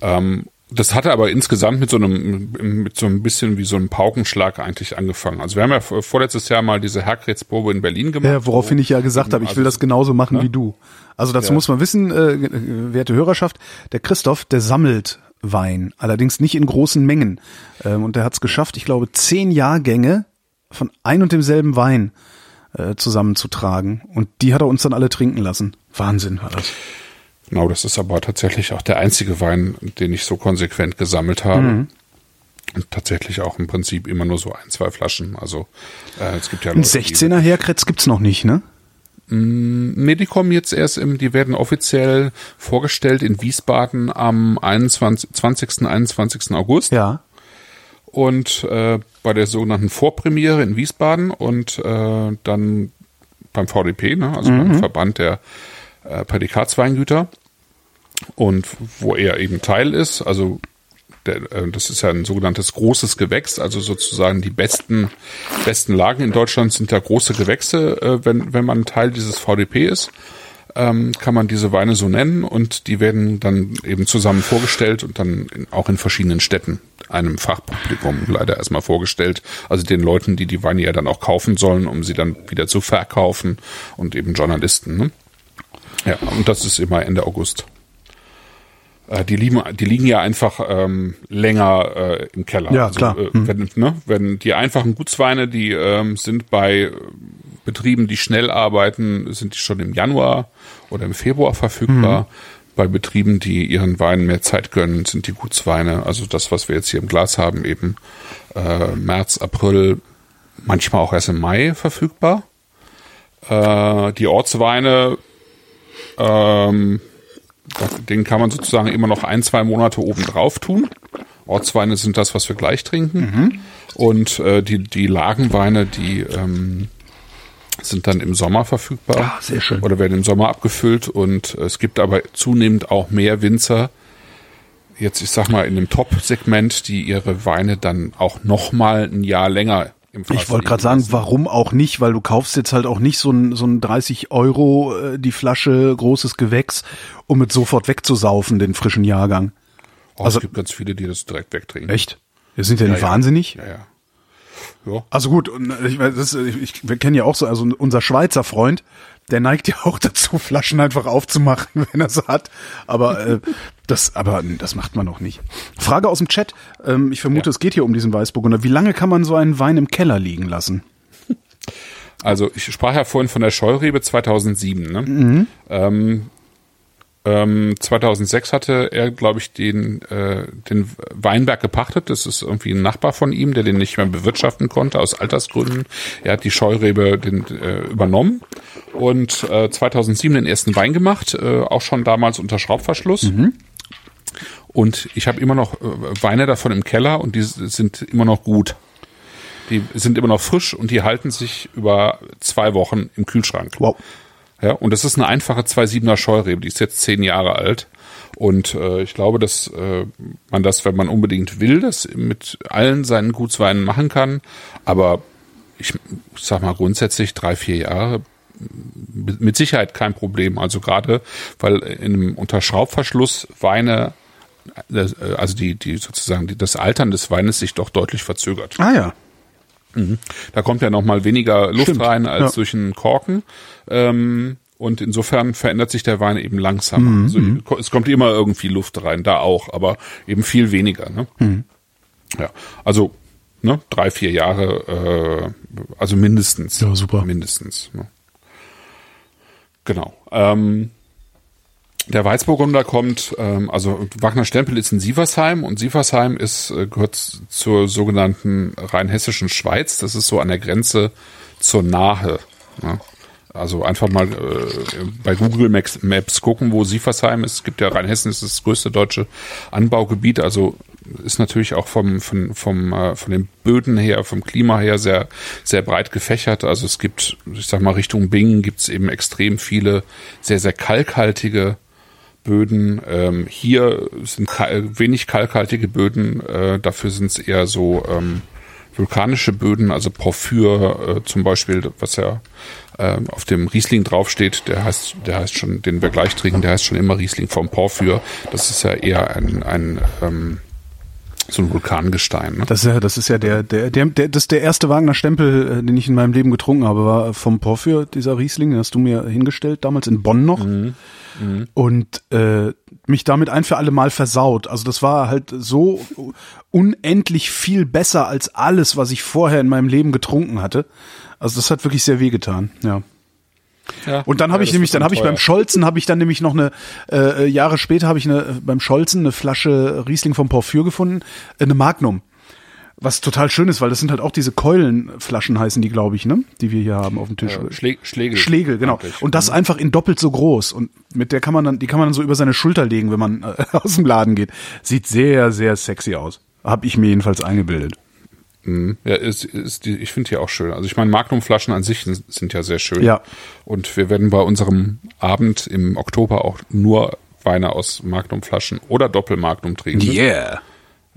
[SPEAKER 3] Ähm, das hatte aber insgesamt mit so einem, mit so ein bisschen wie so einem Paukenschlag eigentlich angefangen. Also wir haben ja vor- vorletztes Jahr mal diese Herkretzprobe in Berlin gemacht.
[SPEAKER 2] Ja, woraufhin ich ja gesagt habe, ich will
[SPEAKER 3] Also-
[SPEAKER 2] das genauso machen wie du. Also dazu
[SPEAKER 3] Ja.
[SPEAKER 2] muss man wissen, äh, werte Hörerschaft, der Christoph, der sammelt Wein, allerdings nicht in großen Mengen. Ähm, und der hat es geschafft, ich glaube, zehn Jahrgänge von ein und demselben Wein äh, zusammenzutragen. Und die hat er uns dann alle trinken lassen. Wahnsinn war das.
[SPEAKER 3] Genau, das ist aber tatsächlich auch der einzige Wein, den ich so konsequent gesammelt habe. Und tatsächlich auch im Prinzip immer nur so ein, zwei Flaschen. Also äh, es gibt ja
[SPEAKER 2] Ein
[SPEAKER 3] Leute, die-
[SPEAKER 2] 16er Herkretz gibt's noch nicht, ne?
[SPEAKER 3] Nee, die kommen jetzt erst im, die werden offiziell vorgestellt in Wiesbaden am 21, 20. 21. August.
[SPEAKER 2] Ja.
[SPEAKER 3] und äh, bei der sogenannten Vorpremiere in Wiesbaden und äh, dann beim VDP, ne, also beim Verband der äh, Prädikatsweingüter und wo er eben Teil ist, also das ist ja ein sogenanntes großes Gewächs, also sozusagen die besten besten Lagen in Deutschland sind da große Gewächse, äh, wenn wenn man Teil dieses VDP ist ähm, kann man diese Weine so nennen und die werden dann eben zusammen vorgestellt und dann auch in verschiedenen Städten einem Fachpublikum leider erstmal vorgestellt. Also den Leuten, die die Weine ja dann auch kaufen sollen, um sie dann wieder zu verkaufen und eben Journalisten. Ne? Ja, und das ist immer Ende August. Äh, Die liegen, die liegen ja einfach ähm, länger äh, im Keller.
[SPEAKER 2] Ja,
[SPEAKER 3] also,
[SPEAKER 2] klar.
[SPEAKER 3] Äh,
[SPEAKER 2] Hm.
[SPEAKER 3] wenn, ne, wenn die einfachen Gutsweine, die ähm, sind bei äh, Betrieben, die schnell arbeiten, sind die schon im Januar oder im Februar verfügbar. Bei Betrieben, die ihren Weinen mehr Zeit gönnen, sind die Gutsweine, also das, was wir jetzt hier im Glas haben, eben äh, März, April, manchmal auch erst im Mai verfügbar. Äh, die Ortsweine, ähm, den kann man sozusagen immer noch ein, zwei Monate oben drauf tun. Ortsweine sind das, was wir gleich trinken. Und äh, die, die Lagenweine, die ähm, sind dann im Sommer verfügbar.
[SPEAKER 2] Ah, sehr schön.
[SPEAKER 3] Oder werden im Sommer abgefüllt. Und es gibt aber zunehmend auch mehr Winzer, jetzt ich sag mal in dem Top-Segment, die ihre Weine dann auch noch mal ein Jahr länger
[SPEAKER 2] Ich wollte gerade sagen, warum auch nicht, weil du kaufst jetzt halt auch nicht so ein, so ein 30 Euro äh, die Flasche großes Gewächs, um es sofort wegzusaufen, den frischen Jahrgang.
[SPEAKER 3] Oh,
[SPEAKER 2] also-
[SPEAKER 3] es gibt ganz viele, die das direkt wegtrinken.
[SPEAKER 2] Echt? Wir sind ja nicht
[SPEAKER 3] ja.
[SPEAKER 2] wahnsinnig.
[SPEAKER 3] Ja, ja. Ja.
[SPEAKER 2] Also gut, und ich, weiß, das, ich, ich, wir kennen ja auch so, also unser Schweizer Freund, der neigt ja auch dazu, Flaschen einfach aufzumachen, wenn er sie hat. Aber äh, das, aber das macht man noch nicht. Frage aus dem Chat. Ähm, ich vermute,
[SPEAKER 3] Ja.
[SPEAKER 2] es geht hier um diesen Weißburgunder. Wie lange kann man so einen Wein im Keller liegen lassen?
[SPEAKER 3] Also ich sprach ja vorhin von der Scheurebe 2007. Ne?
[SPEAKER 2] Mhm.
[SPEAKER 3] Ähm, ähm, 2006 hatte er, glaube ich, den, äh, den Weinberg gepachtet. Das ist irgendwie ein Nachbar von ihm, der den nicht mehr bewirtschaften konnte aus Altersgründen. Er hat die Scheurebe den, äh, übernommen und äh, 2007 den ersten Wein gemacht, äh, auch schon damals unter Schraubverschluss. Und ich habe immer noch äh, Weine davon im Keller und die sind immer noch gut. Die sind immer noch frisch und die halten sich über zwei Wochen im Kühlschrank.
[SPEAKER 2] Wow.
[SPEAKER 3] Ja, und das ist eine einfache 2,7er Scheurebe, die ist jetzt zehn Jahre alt. Und äh, ich glaube, dass äh, man das, wenn man unbedingt will, das mit allen seinen Gutsweinen machen kann. Aber ich sag mal grundsätzlich drei, vier Jahre mit Sicherheit kein Problem. Also gerade, weil in einem unter Schraubverschluss Weine, äh, also die, die sozusagen die, das Altern des Weines sich doch deutlich verzögert.
[SPEAKER 2] Ah ja.
[SPEAKER 3] Da kommt ja noch mal weniger Luft
[SPEAKER 2] Stimmt,
[SPEAKER 3] rein als
[SPEAKER 2] ja.
[SPEAKER 3] durch einen Korken. Ähm, und insofern verändert sich der Wein eben langsamer. Also es kommt immer irgendwie Luft rein, da auch, aber eben viel weniger. Ne? Ja, also ne, drei, vier Jahre, äh, also mindestens.
[SPEAKER 2] Ja, super.
[SPEAKER 3] Mindestens. Ne? Genau. Ähm, der Weißburgunder kommt, ähm, also Wagner Stempel ist in Sieversheim und Sieversheim ist, äh, gehört zur sogenannten rheinhessischen Schweiz. Das ist so an der Grenze zur Nahe. Ne? Also einfach mal äh, bei Google Maps, Maps gucken, wo Sieversheim ist. Es gibt ja Rheinhessen ist das größte deutsche Anbaugebiet. Also ist natürlich auch vom, von, vom, äh, von den Böden her, vom Klima her sehr, sehr breit gefächert. Also es gibt, ich sag mal, Richtung Bingen gibt es eben extrem viele sehr, sehr kalkhaltige Böden. Ähm, hier sind wenig kalkhaltige Böden, äh, dafür sind es eher so ähm, vulkanische Böden, also Porphyr äh, zum Beispiel, was ja ähm, auf dem Riesling draufsteht, der heißt, der heißt schon, den wir gleich trinken, der heißt schon immer Riesling vom Porphyr. Das ist ja eher ein, ein ähm, so ein Vulkangestein. Ne?
[SPEAKER 2] Das ist ja, das ist ja der, der, der, der, das ist der erste Wagner Stempel, äh, den ich in meinem Leben getrunken habe, war vom Porphyr, dieser Riesling, den hast du mir hingestellt, damals in Bonn noch. Und äh, mich damit ein für alle Mal versaut. Also das war halt so unendlich viel besser als alles, was ich vorher in meinem Leben getrunken hatte. Also das hat wirklich sehr wehgetan, ja.
[SPEAKER 3] Ja,
[SPEAKER 2] Und dann habe
[SPEAKER 3] ja,
[SPEAKER 2] ich nämlich, dann habe ich beim. Scholzen, habe ich dann nämlich noch eine äh, Jahre später habe ich eine beim Scholzen eine Flasche Riesling vom Porphyr gefunden, äh, eine Magnum. Was total schön ist, weil das sind halt auch diese Keulenflaschen heißen die, glaube ich, ne, die wir hier haben auf dem Tisch.
[SPEAKER 3] Äh, Schle Schlegel.
[SPEAKER 2] Schlegel, genau.
[SPEAKER 3] Eigentlich.
[SPEAKER 2] Und das einfach in doppelt so groß und mit der kann man dann, die kann man dann so über seine Schulter legen, wenn man äh, aus dem Laden geht. Sieht sehr, sehr sexy aus. Hab ich mir jedenfalls eingebildet.
[SPEAKER 3] Mhm. Ja, ist, ist die, ich finde die auch schön. Also ich meine, Magnumflaschen an sich sind, sind ja sehr schön.
[SPEAKER 2] Ja.
[SPEAKER 3] Und wir werden bei unserem Abend im Oktober auch nur Weine aus Magnumflaschen oder Doppelmagnum trinken.
[SPEAKER 2] Yeah.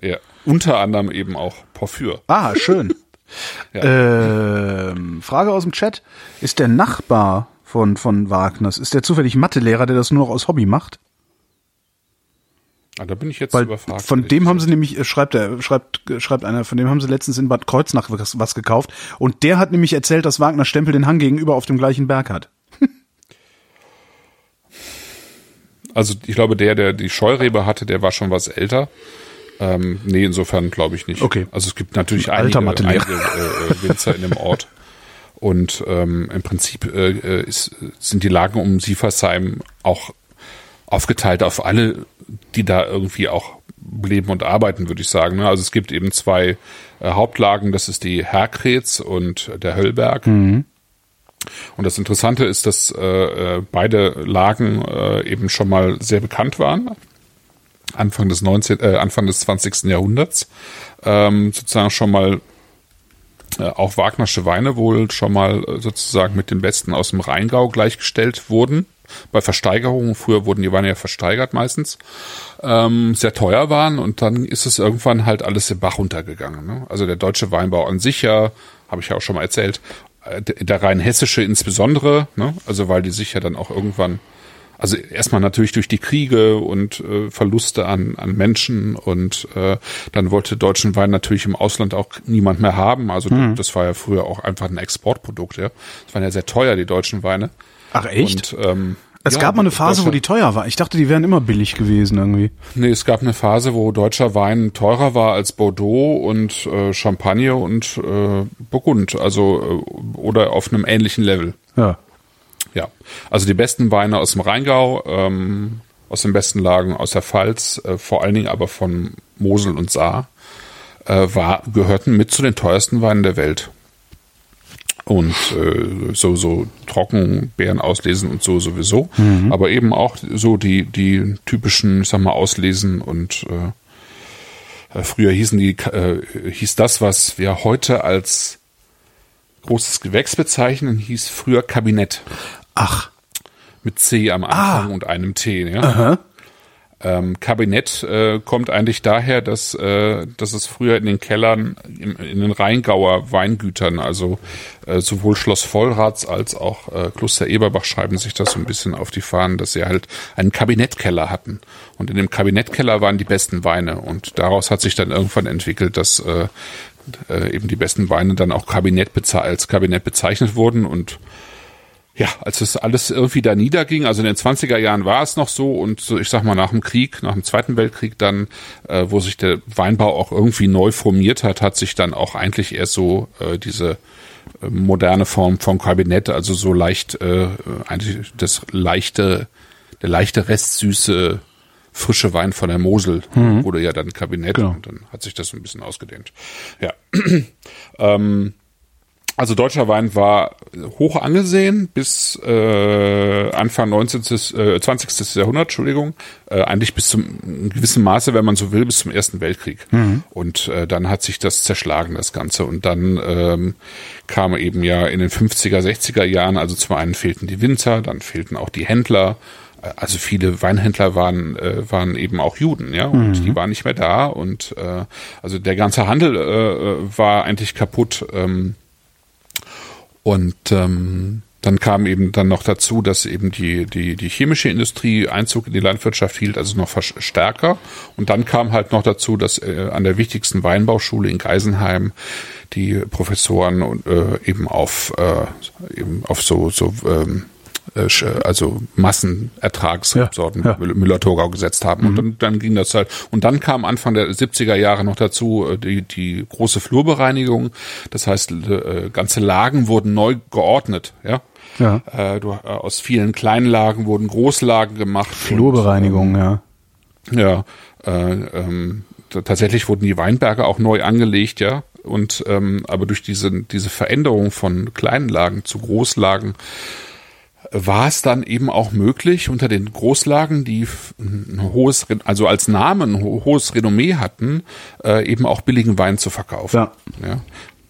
[SPEAKER 3] Ja. Unter anderem eben auch Porphyr.
[SPEAKER 2] Ah, schön. ähm, Frage aus dem Chat. Ist der Nachbar von, von Wagners, ist der zufällig Mathelehrer, der das nur noch aus Hobby macht?
[SPEAKER 3] Ah, da bin ich jetzt
[SPEAKER 2] Weil
[SPEAKER 3] überfragt.
[SPEAKER 2] von dem haben sie nämlich, äh, schreibt er, schreibt, schreibt einer, von dem haben sie letztens in Bad Kreuznach was, was gekauft. Und der hat nämlich erzählt, dass Wagner Stempel den Hang gegenüber auf dem gleichen Berg hat.
[SPEAKER 3] Also ich glaube, der, der die Scheurebe hatte, der war schon was älter. Ähm, nee, insofern glaube ich nicht.
[SPEAKER 2] Okay.
[SPEAKER 3] Also es gibt natürlich
[SPEAKER 2] Ein alter
[SPEAKER 3] einige,
[SPEAKER 2] Mathelehrer.
[SPEAKER 3] einige äh, äh, Winzer in dem Ort. Und ähm, im Prinzip äh, äh, ist, sind die Lagen um Sieversheim auch aufgeteilt auf alle, die da irgendwie auch leben und arbeiten, würde ich sagen. ne? Also es gibt eben zwei äh, Hauptlagen, das ist die Herkrets und der Höllberg. Und das Interessante ist, dass äh, äh, beide Lagen äh, eben schon mal sehr bekannt waren. Anfang des 19, äh, Anfang des 20. Jahrhunderts. Ähm, sozusagen schon mal äh, auch Wagnersche Weine wohl schon mal äh, sozusagen mit den besten aus dem Rheingau gleichgestellt wurden. Bei Versteigerungen, früher wurden die Weine ja versteigert meistens, ähm, sehr teuer waren und dann ist es irgendwann halt alles den Bach runtergegangen. Ne? Also der deutsche Weinbau an sich ja, habe ich ja auch schon mal erzählt, äh, der der rheinhessische insbesondere, ne? also weil die sich ja dann auch irgendwann also erstmal natürlich durch die Kriege und äh, Verluste an, an Menschen und äh, dann wollte deutschen Wein natürlich im Ausland auch niemand mehr haben. Also mhm. das war ja früher auch einfach ein Exportprodukt, ja. Das waren ja sehr teuer, die deutschen Weine.
[SPEAKER 2] Ach echt? Und, ähm, es ja, gab mal eine Phase, wo die teuer war. Ich dachte, die wären immer billig gewesen irgendwie.
[SPEAKER 3] Nee, es gab eine Phase, wo deutscher Wein teurer war als Bordeaux und äh, Champagner und äh, Burgund, also äh, oder auf einem ähnlichen Level.
[SPEAKER 2] Ja.
[SPEAKER 3] Ja, also die besten Weine aus dem Rheingau, ähm, aus den besten Lagen aus der Pfalz, äh, vor allen Dingen aber von Mosel und Saar, äh, war, gehörten mit zu den teuersten Weinen der Welt. Und äh, so, so Trockenbeeren auslesen und so sowieso. Mhm. Aber eben auch so die, die typischen, ich sag mal, Auslesen und äh, äh früher hießen die, äh, hieß das, was wir heute als großes Gewächs bezeichnen, hieß früher Kabinett.
[SPEAKER 2] Ach.
[SPEAKER 3] Mit C am Anfang ah. und einem T. Ja? Aha. Ähm, Kabinett äh, kommt eigentlich daher, dass, äh, dass es früher in den Kellern, in, in den Rheingauer Weingütern, also äh, sowohl Schloss Vollrats als auch äh, Kloster Eberbach schreiben sich das so ein bisschen auf die Fahnen, dass sie halt einen Kabinettkeller hatten. Und in dem Kabinettkeller waren die besten Weine. Und daraus hat sich dann irgendwann entwickelt, dass äh, äh, eben die besten Weine dann auch Kabinett als Kabinett bezeichnet wurden und ja, als es alles irgendwie da niederging, also in den 20er Jahren war es noch so und so, ich sag mal nach dem Krieg, nach dem Zweiten Weltkrieg dann, äh, wo sich der Weinbau auch irgendwie neu formiert hat, hat sich dann auch eigentlich erst so äh, diese äh, moderne Form von Kabinett, also so leicht, äh, eigentlich das leichte, der leichte Restsüße frische Wein von der Mosel mhm. wurde ja dann Kabinett genau. und dann hat sich das ein bisschen ausgedehnt. Ja. ähm, also deutscher Wein war hoch angesehen bis äh, Anfang 19. Äh, 20. Jahrhundert, Entschuldigung, äh, eigentlich bis zum gewissen Maße, wenn man so will, bis zum Ersten Weltkrieg. Mhm. Und äh, dann hat sich das zerschlagen, das Ganze. Und dann ähm, kam eben ja in den 50er, 60er Jahren, also zum einen fehlten die Winzer, dann fehlten auch die Händler. Äh, also viele Weinhändler waren äh, waren eben auch Juden, ja, und mhm. die waren nicht mehr da und äh, also der ganze Handel äh, war eigentlich kaputt. Ähm, und ähm, dann kam eben dann noch dazu, dass eben die, die, die chemische Industrie Einzug in die Landwirtschaft hielt, also noch stärker. Und dann kam halt noch dazu, dass äh, an der wichtigsten Weinbauschule in Geisenheim die Professoren äh, eben auf, äh, eben auf so, so ähm, äh, also Massenertragssorten ja, ja. Müller-Thurgau gesetzt haben. Mhm. Und dann, dann ging das halt. Und dann kam Anfang der 70er Jahre noch dazu äh, die, die große Flurbereinigung. Das heißt, äh, ganze Lagen wurden neu geordnet, ja.
[SPEAKER 2] Ja.
[SPEAKER 3] Äh, du, äh, aus vielen kleinen Lagen wurden Großlagen gemacht.
[SPEAKER 2] Flurbereinigung,
[SPEAKER 3] und,
[SPEAKER 2] ähm,
[SPEAKER 3] ja. Ja, äh, ähm, tatsächlich wurden die Weinberge auch neu angelegt, ja. Und ähm, aber durch diese diese Veränderung von kleinen Lagen zu Großlagen war es dann eben auch möglich, unter den Großlagen, die ein hohes, also als Namen ein hohes Renommee hatten, äh, eben auch billigen Wein zu verkaufen.
[SPEAKER 2] Ja.
[SPEAKER 3] ja?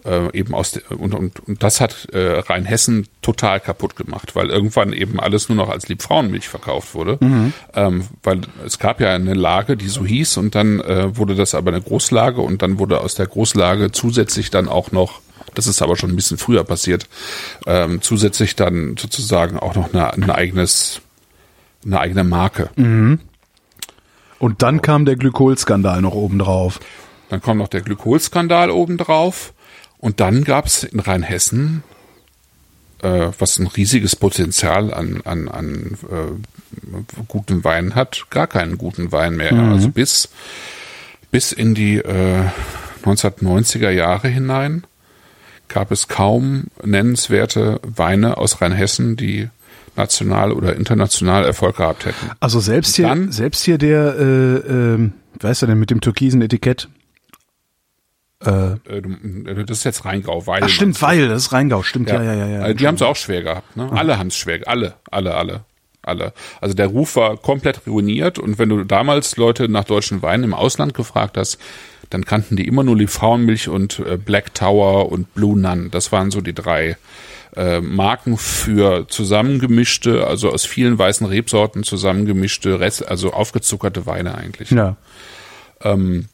[SPEAKER 3] Äh, eben aus und, und, und das hat äh, Rheinhessen total kaputt gemacht, weil irgendwann eben alles nur noch als Liebfrauenmilch verkauft wurde, mhm. ähm, weil es gab ja eine Lage, die so hieß und dann äh, wurde das aber eine Großlage und dann wurde aus der Großlage zusätzlich dann auch noch das ist aber schon ein bisschen früher passiert, ähm, zusätzlich dann sozusagen auch noch eine, ein eigenes, eine eigene Marke.
[SPEAKER 2] Mhm. Und dann kam der Glykolskandal noch obendrauf.
[SPEAKER 3] Dann kommt noch der Glykolskandal obendrauf. Und dann gab es in Rheinhessen, äh, was ein riesiges Potenzial an, an, an äh, guten Wein hat, gar keinen guten Wein mehr. Mhm. Also bis, bis in die äh, 1990er Jahre hinein gab es kaum nennenswerte Weine aus Rheinhessen, die national oder international Erfolg gehabt hätten.
[SPEAKER 2] Also selbst hier, dann, selbst hier der, äh, äh, weißt du denn, mit dem türkisen Etikett?
[SPEAKER 3] Äh, äh das ist jetzt Rheingau,
[SPEAKER 2] weil. Ach stimmt, weil, das ist Rheingau, stimmt, ja, ja, ja. ja,
[SPEAKER 3] ja. Die haben es auch schwer gehabt, ne? Alle haben es schwer, alle, alle, alle. Alle. Also der Ruf war komplett ruiniert und wenn du damals Leute nach deutschen Weinen im Ausland gefragt hast, dann kannten die immer nur die Frauenmilch und äh, Black Tower und Blue Nun. Das waren so die drei äh, Marken für zusammengemischte, also aus vielen weißen Rebsorten zusammengemischte, Rest, also aufgezuckerte Weine eigentlich.
[SPEAKER 2] Ja.
[SPEAKER 3] Ähm,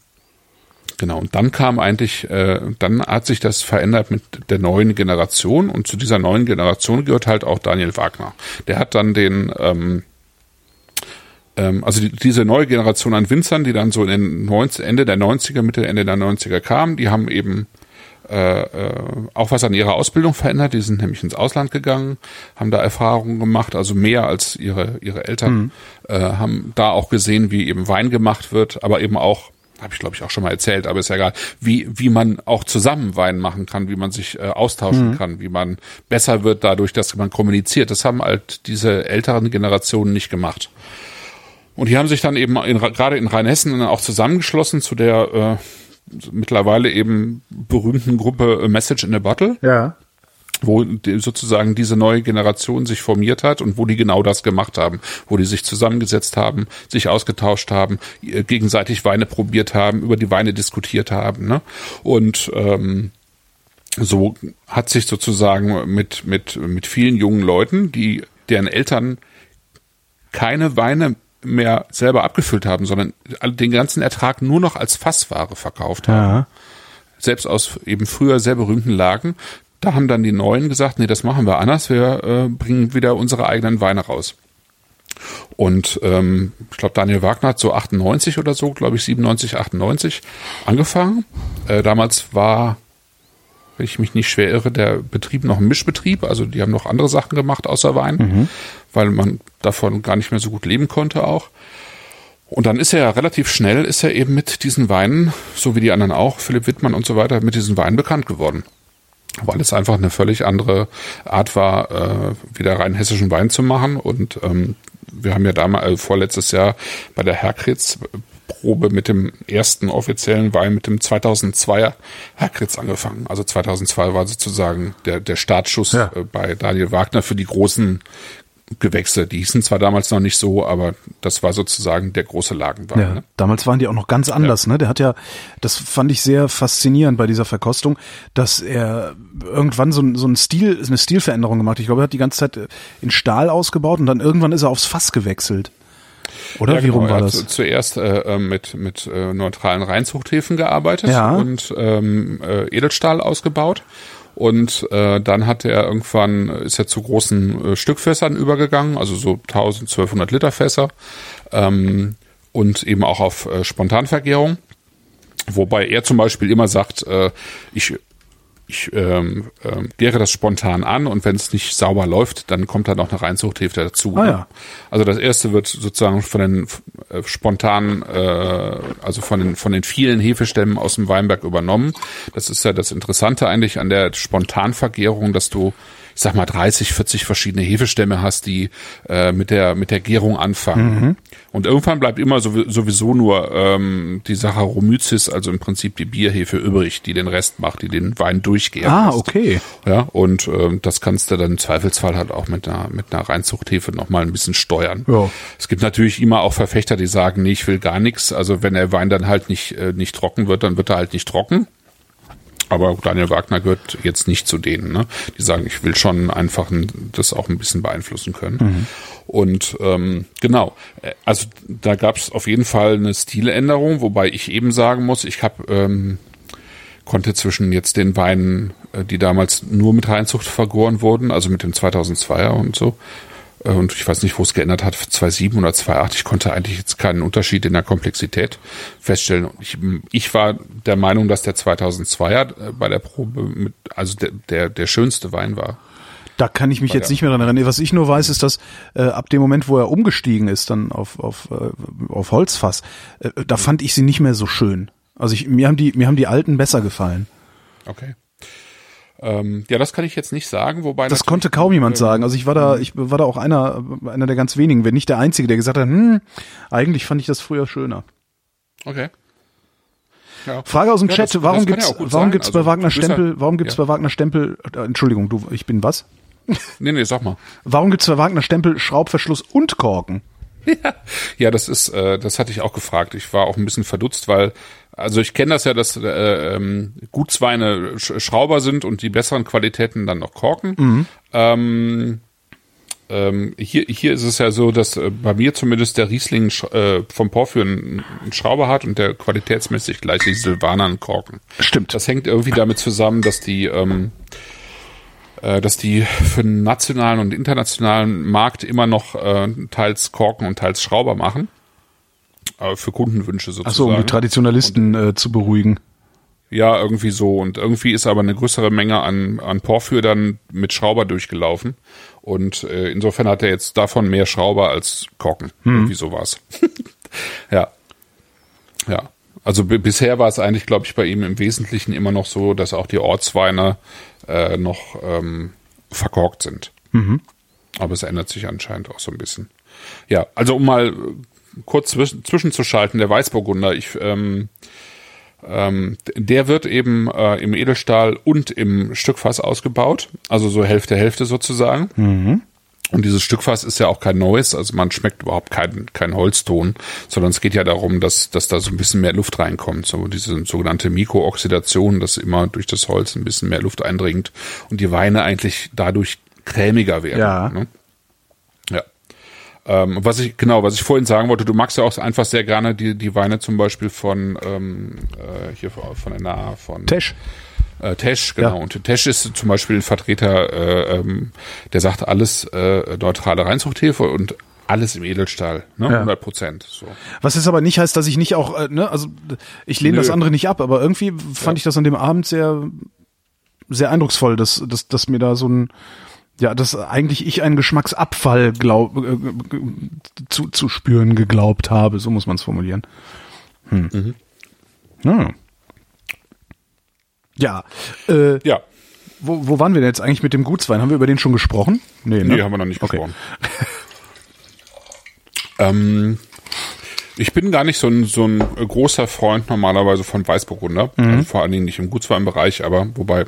[SPEAKER 3] Genau, und dann kam eigentlich, äh, dann hat sich das verändert mit der neuen Generation und zu dieser neuen Generation gehört halt auch Daniel Wagner. Der hat dann den, ähm, ähm, also die, diese neue Generation an Winzern, die dann so in den 90, Ende der 90er, Mitte, Ende der 90er kamen, die haben eben äh, äh, auch was an ihrer Ausbildung verändert. Die sind nämlich ins Ausland gegangen, haben da Erfahrungen gemacht, also mehr als ihre, ihre Eltern, mhm. äh, haben da auch gesehen, wie eben Wein gemacht wird, aber eben auch habe ich glaube ich auch schon mal erzählt, aber ist ja egal, wie wie man auch zusammen Wein machen kann, wie man sich äh, austauschen mhm. kann, wie man besser wird dadurch, dass man kommuniziert. Das haben halt diese älteren Generationen nicht gemacht. Und die haben sich dann eben in, gerade in Rheinhessen auch zusammengeschlossen zu der äh, mittlerweile eben berühmten Gruppe Message in a Bottle.
[SPEAKER 2] Ja.
[SPEAKER 3] Wo die, sozusagen diese neue Generation sich formiert hat und wo die genau das gemacht haben, wo die sich zusammengesetzt haben, sich ausgetauscht haben, gegenseitig Weine probiert haben, über die Weine diskutiert haben. Ne? Und ähm, so hat sich sozusagen mit, mit, mit vielen jungen Leuten, die deren Eltern keine Weine mehr selber abgefüllt haben, sondern den ganzen Ertrag nur noch als Fassware verkauft haben. Ja. Selbst aus eben früher sehr berühmten Lagen. Da haben dann die Neuen gesagt, nee, das machen wir anders, wir äh, bringen wieder unsere eigenen Weine raus. Und ähm, ich glaube, Daniel Wagner hat so 98 oder so, glaube ich, 97, 98 angefangen. Äh, damals war wenn ich mich nicht schwer irre, der Betrieb noch ein Mischbetrieb. Also die haben noch andere Sachen gemacht außer Wein, mhm. weil man davon gar nicht mehr so gut leben konnte auch. Und dann ist er ja relativ schnell, ist er eben mit diesen Weinen, so wie die anderen auch, Philipp Wittmann und so weiter, mit diesen Weinen bekannt geworden. Weil es einfach eine völlig andere Art war, äh, wieder rein hessischen Wein zu machen. Und ähm, wir haben ja damals, äh, vorletztes Jahr bei der Herkritz Probe mit dem ersten offiziellen Wein mit dem 2002er Herkritz angefangen. Also 2002 war sozusagen der, der Startschuss ja. Äh, bei Daniel Wagner für die großen Gewächse. Die hießen zwar damals noch nicht so, aber das war sozusagen der große Lagenwein.
[SPEAKER 2] Ja,
[SPEAKER 3] ne?
[SPEAKER 2] Damals waren die auch noch ganz anders. Ja. Ne? Der hat ja, das fand ich sehr faszinierend bei dieser Verkostung, dass er irgendwann so, so ein Stil, eine Stilveränderung gemacht. Ich glaube, er hat die ganze Zeit in Stahl ausgebaut und dann irgendwann ist er aufs Fass gewechselt. Oder ja, wie rum genau. war das?
[SPEAKER 3] Zuerst äh, äh, mit, mit äh, neutralen Reinzuchthäfen gearbeitet ja. und ähm, äh, Edelstahl ausgebaut. Und äh, dann hat er irgendwann, ist er zu großen äh, Stückfässern übergegangen, also so 1000, 1200 Liter Fässer ähm, und eben auch auf äh, Spontanvergärung. Wobei er zum Beispiel immer sagt, äh, ich ich ähm, ähm, gäre das spontan an und wenn es nicht sauber läuft, dann kommt da noch eine Reinzuchthälfte dazu.
[SPEAKER 2] Ah, ja.
[SPEAKER 3] Also das erste wird sozusagen von den äh, spontanen, äh, also von den von den vielen Hefestämmen aus dem Weinberg übernommen. Das ist ja das Interessante eigentlich an der Spontanvergärung, dass du ich sag mal 30, 40 verschiedene Hefestämme hast, die äh, mit der mit der Gärung anfangen. Mhm. Und irgendwann bleibt immer sowieso nur ähm, die Saccharomyces, also im Prinzip die Bierhefe übrig, die den Rest macht, die den Wein durchgärt.
[SPEAKER 2] Ah, okay.
[SPEAKER 3] Ja, und ähm, das kannst du dann im Zweifelsfall halt auch mit einer mit einer Reinzuchthefe noch mal ein bisschen steuern. Ja. Es gibt natürlich immer auch Verfechter, die sagen, nee, ich will gar nichts. Also wenn der Wein dann halt nicht äh, nicht trocken wird, dann wird er halt nicht trocken. Aber Daniel Wagner gehört jetzt nicht zu denen, ne? die sagen, ich will schon einfach das auch ein bisschen beeinflussen können. Mhm. Und ähm, genau, also da gab es auf jeden Fall eine Stiländerung, wobei ich eben sagen muss, ich habe ähm, konnte zwischen jetzt den Weinen, äh, die damals nur mit Reinzucht vergoren wurden, also mit dem 2002er und so, äh, und ich weiß nicht, wo es geändert hat, 2.7 oder 2.8. Ich konnte eigentlich jetzt keinen Unterschied in der Komplexität feststellen. Ich, ich war der Meinung, dass der 2002er äh, bei der Probe mit, also der, der, der schönste Wein war.
[SPEAKER 2] Da kann ich mich jetzt nicht mehr dran erinnern. Was ich nur weiß, ist, dass äh, ab dem Moment, wo er umgestiegen ist, dann auf, auf, äh, auf Holzfass, äh, da fand ich sie nicht mehr so schön. Also ich, mir haben die, mir haben die alten besser gefallen.
[SPEAKER 3] Okay. Ähm, ja, das kann ich jetzt nicht sagen, wobei
[SPEAKER 2] das konnte kaum jemand ähm, sagen. Also ich war da, hm. ich war da auch einer, einer der ganz wenigen, wenn nicht der einzige, der gesagt hat, hm, eigentlich fand ich das früher schöner.
[SPEAKER 3] Okay.
[SPEAKER 2] Ja. Frage aus dem ja, Chat: das, Warum das gibt's, warum sein. gibt's also, bei Wagner Stempel? Warum gibt's ja. bei Wagner Stempel? Äh, Entschuldigung, du, ich bin was?
[SPEAKER 3] Nee, nee, sag mal.
[SPEAKER 2] Warum gibt's bei Wagner Stempel Schraubverschluss und Korken?
[SPEAKER 3] Ja, ja, das ist, äh, das hatte ich auch gefragt. Ich war auch ein bisschen verdutzt, weil also ich kenne das ja, dass äh, ähm, Gutsweine Sch Schrauber sind und die besseren Qualitäten dann noch Korken. Mhm. Ähm, ähm, hier, hier ist es ja so, dass äh, bei mir zumindest der Riesling äh, vom Porphyr einen, Schrauber hat und der qualitätsmäßig gleich die Silvaner einen Korken.
[SPEAKER 2] Stimmt.
[SPEAKER 3] Das hängt irgendwie damit zusammen, dass die ähm, äh, dass die für den nationalen und internationalen Markt immer noch äh, teils Korken und teils Schrauber machen. Äh, für Kundenwünsche sozusagen.
[SPEAKER 2] Achso, um die Traditionalisten äh, zu beruhigen.
[SPEAKER 3] Ja, irgendwie so. Und irgendwie ist aber eine größere Menge an, an Porphyr dann mit Schrauber durchgelaufen. Und äh, insofern hat er jetzt davon mehr Schrauber als Korken.
[SPEAKER 2] Hm.
[SPEAKER 3] Irgendwie so war's. ja. Ja. Also bisher war es eigentlich, glaube ich, bei ihm im Wesentlichen immer noch so, dass auch die Ortsweine äh, noch ähm, verkorkt sind.
[SPEAKER 2] Mhm.
[SPEAKER 3] Aber es ändert sich anscheinend auch so ein bisschen. Ja, also um mal kurz zwischen, zwischenzuschalten, der Weißburgunder, ich ähm, ähm, der wird eben äh, im Edelstahl und im Stückfass ausgebaut, also so Hälfte Hälfte sozusagen.
[SPEAKER 2] Mhm.
[SPEAKER 3] Und dieses Stückfass ist ja auch kein neues, also man schmeckt überhaupt keinen kein Holzton, sondern es geht ja darum, dass, dass da so ein bisschen mehr Luft reinkommt, so diese sogenannte Mikrooxidation, dass immer durch das Holz ein bisschen mehr Luft eindringt und die Weine eigentlich dadurch cremiger werden.
[SPEAKER 2] Ja.
[SPEAKER 3] Ne? Ja. Ähm, was ich, genau, was ich vorhin sagen wollte, du magst ja auch einfach sehr gerne die, die Weine zum Beispiel von, ähm, äh, hier von der Nahe, von
[SPEAKER 2] Tesch.
[SPEAKER 3] äh, Tesch, genau.
[SPEAKER 2] Ja.
[SPEAKER 3] Und Tesch ist zum Beispiel ein Vertreter, äh, ähm, der sagt alles äh, neutrale Reinzuchthefe und alles im Edelstahl, ne?
[SPEAKER 2] Ja.
[SPEAKER 3] 100 Prozent. So.
[SPEAKER 2] Was jetzt aber nicht heißt, dass ich nicht auch, äh, ne, also ich lehne
[SPEAKER 3] Nö.
[SPEAKER 2] das andere nicht ab, aber irgendwie fand ich das an dem Abend sehr, sehr eindrucksvoll, dass, dass, dass mir da so ein, ja, dass eigentlich ich einen Geschmacksabfall glaub, äh, äh, zu, zu spüren geglaubt habe, so muss man es formulieren. Hm. Ja. Ja, äh,
[SPEAKER 3] Ja,
[SPEAKER 2] wo, wo waren wir denn jetzt eigentlich mit dem Gutswein? Haben wir über den schon gesprochen? Nee, ne?
[SPEAKER 3] nee, haben wir noch nicht
[SPEAKER 2] Okay.
[SPEAKER 3] gesprochen. ähm, ich bin gar nicht so ein, so ein großer Freund normalerweise von Weißburgunder.
[SPEAKER 2] Mhm.
[SPEAKER 3] Also vor allen Dingen nicht im Gutsweinbereich, aber wobei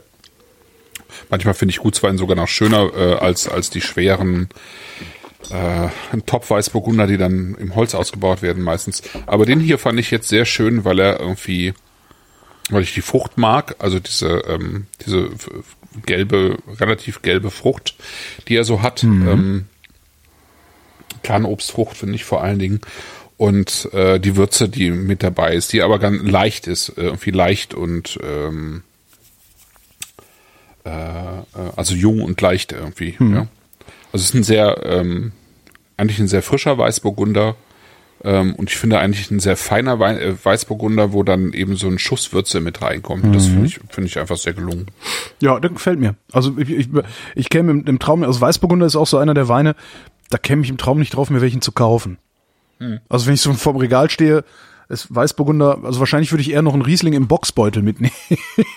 [SPEAKER 3] manchmal finde ich Gutswein sogar noch schöner äh, als, als die schweren äh, Top-Weißburgunder, die dann im Holz ausgebaut werden meistens. Aber den hier fand ich jetzt sehr schön, weil er irgendwie, weil ich die Frucht mag, also diese, ähm, diese gelbe, relativ gelbe Frucht, die er so hat. Ähm, Kernobstfrucht finde ich vor allen Dingen. Und äh, die Würze, die mit dabei ist, die aber ganz leicht ist, äh, irgendwie leicht und ähm, äh, also jung und leicht irgendwie. Ja. Also es ist ein sehr, ähm, eigentlich ein sehr frischer Weißburgunder ähm, und ich finde eigentlich ein sehr feiner Wein, äh, Weißburgunder, wo dann eben so ein Schuss Würze mit reinkommt. Das finde ich, finde ich einfach sehr gelungen.
[SPEAKER 2] Ja, das gefällt mir. Also ich, ich, ich käme im, im Traum, also Weißburgunder ist auch so einer der Weine, da käme ich im Traum nicht drauf, mir welchen zu kaufen. Also wenn ich so vorm Regal stehe, ist Weißburgunder, also wahrscheinlich würde ich eher noch einen Riesling im Boxbeutel mitnehmen.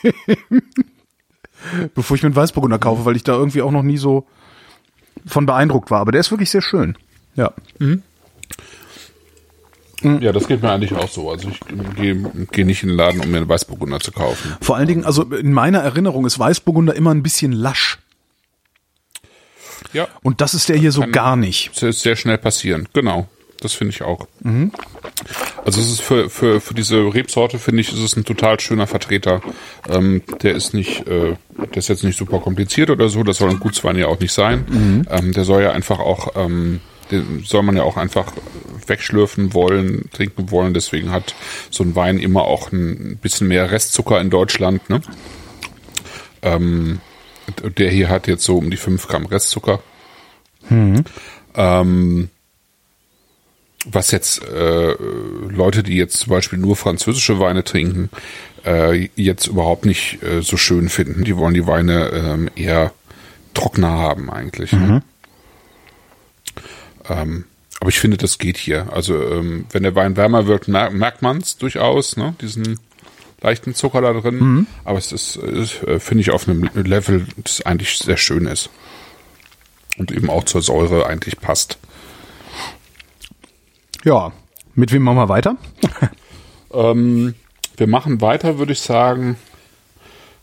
[SPEAKER 2] Bevor ich mir einen Weißburgunder kaufe, weil ich da irgendwie auch noch nie so von beeindruckt war. Aber der ist wirklich sehr schön. Ja.
[SPEAKER 3] Ja, das geht mir eigentlich auch so. Also ich gehe geh nicht in den Laden, um mir einen Weißburgunder zu kaufen.
[SPEAKER 2] Vor allen Dingen, also in meiner Erinnerung ist Weißburgunder immer ein bisschen lasch.
[SPEAKER 3] Ja,
[SPEAKER 2] Und das ist der hier so gar nicht.
[SPEAKER 3] sehr, sehr schnell passieren. Genau. Das finde ich auch. Also es ist für, für, für diese Rebsorte, finde ich, ist es ein total schöner Vertreter. Ähm, der ist nicht, äh, der ist jetzt nicht super kompliziert oder so, das soll ein Gutswein ja auch nicht sein. Ähm, der soll ja einfach auch, ähm, den soll man ja auch einfach wegschlürfen wollen, trinken wollen. Deswegen hat so ein Wein immer auch ein bisschen mehr Restzucker in Deutschland. Ne? Ähm, der hier hat jetzt so um die 5 Gramm Restzucker. Ähm, was jetzt äh, Leute, die jetzt zum Beispiel nur französische Weine trinken, äh, jetzt überhaupt nicht äh, so schön finden. Die wollen die Weine ähm, eher trockener haben eigentlich. Ne? Ähm, aber ich finde, das geht hier. Also ähm, wenn der Wein wärmer wird, mer merkt man es durchaus, ne? diesen leichten Zucker da drin. Aber es ist, ist äh, finde ich, auf einem Level, das eigentlich sehr schön ist. Und eben auch zur Säure eigentlich passt.
[SPEAKER 2] Ja. Mit wem machen wir weiter?
[SPEAKER 3] Ähm, wir machen weiter, würde ich sagen,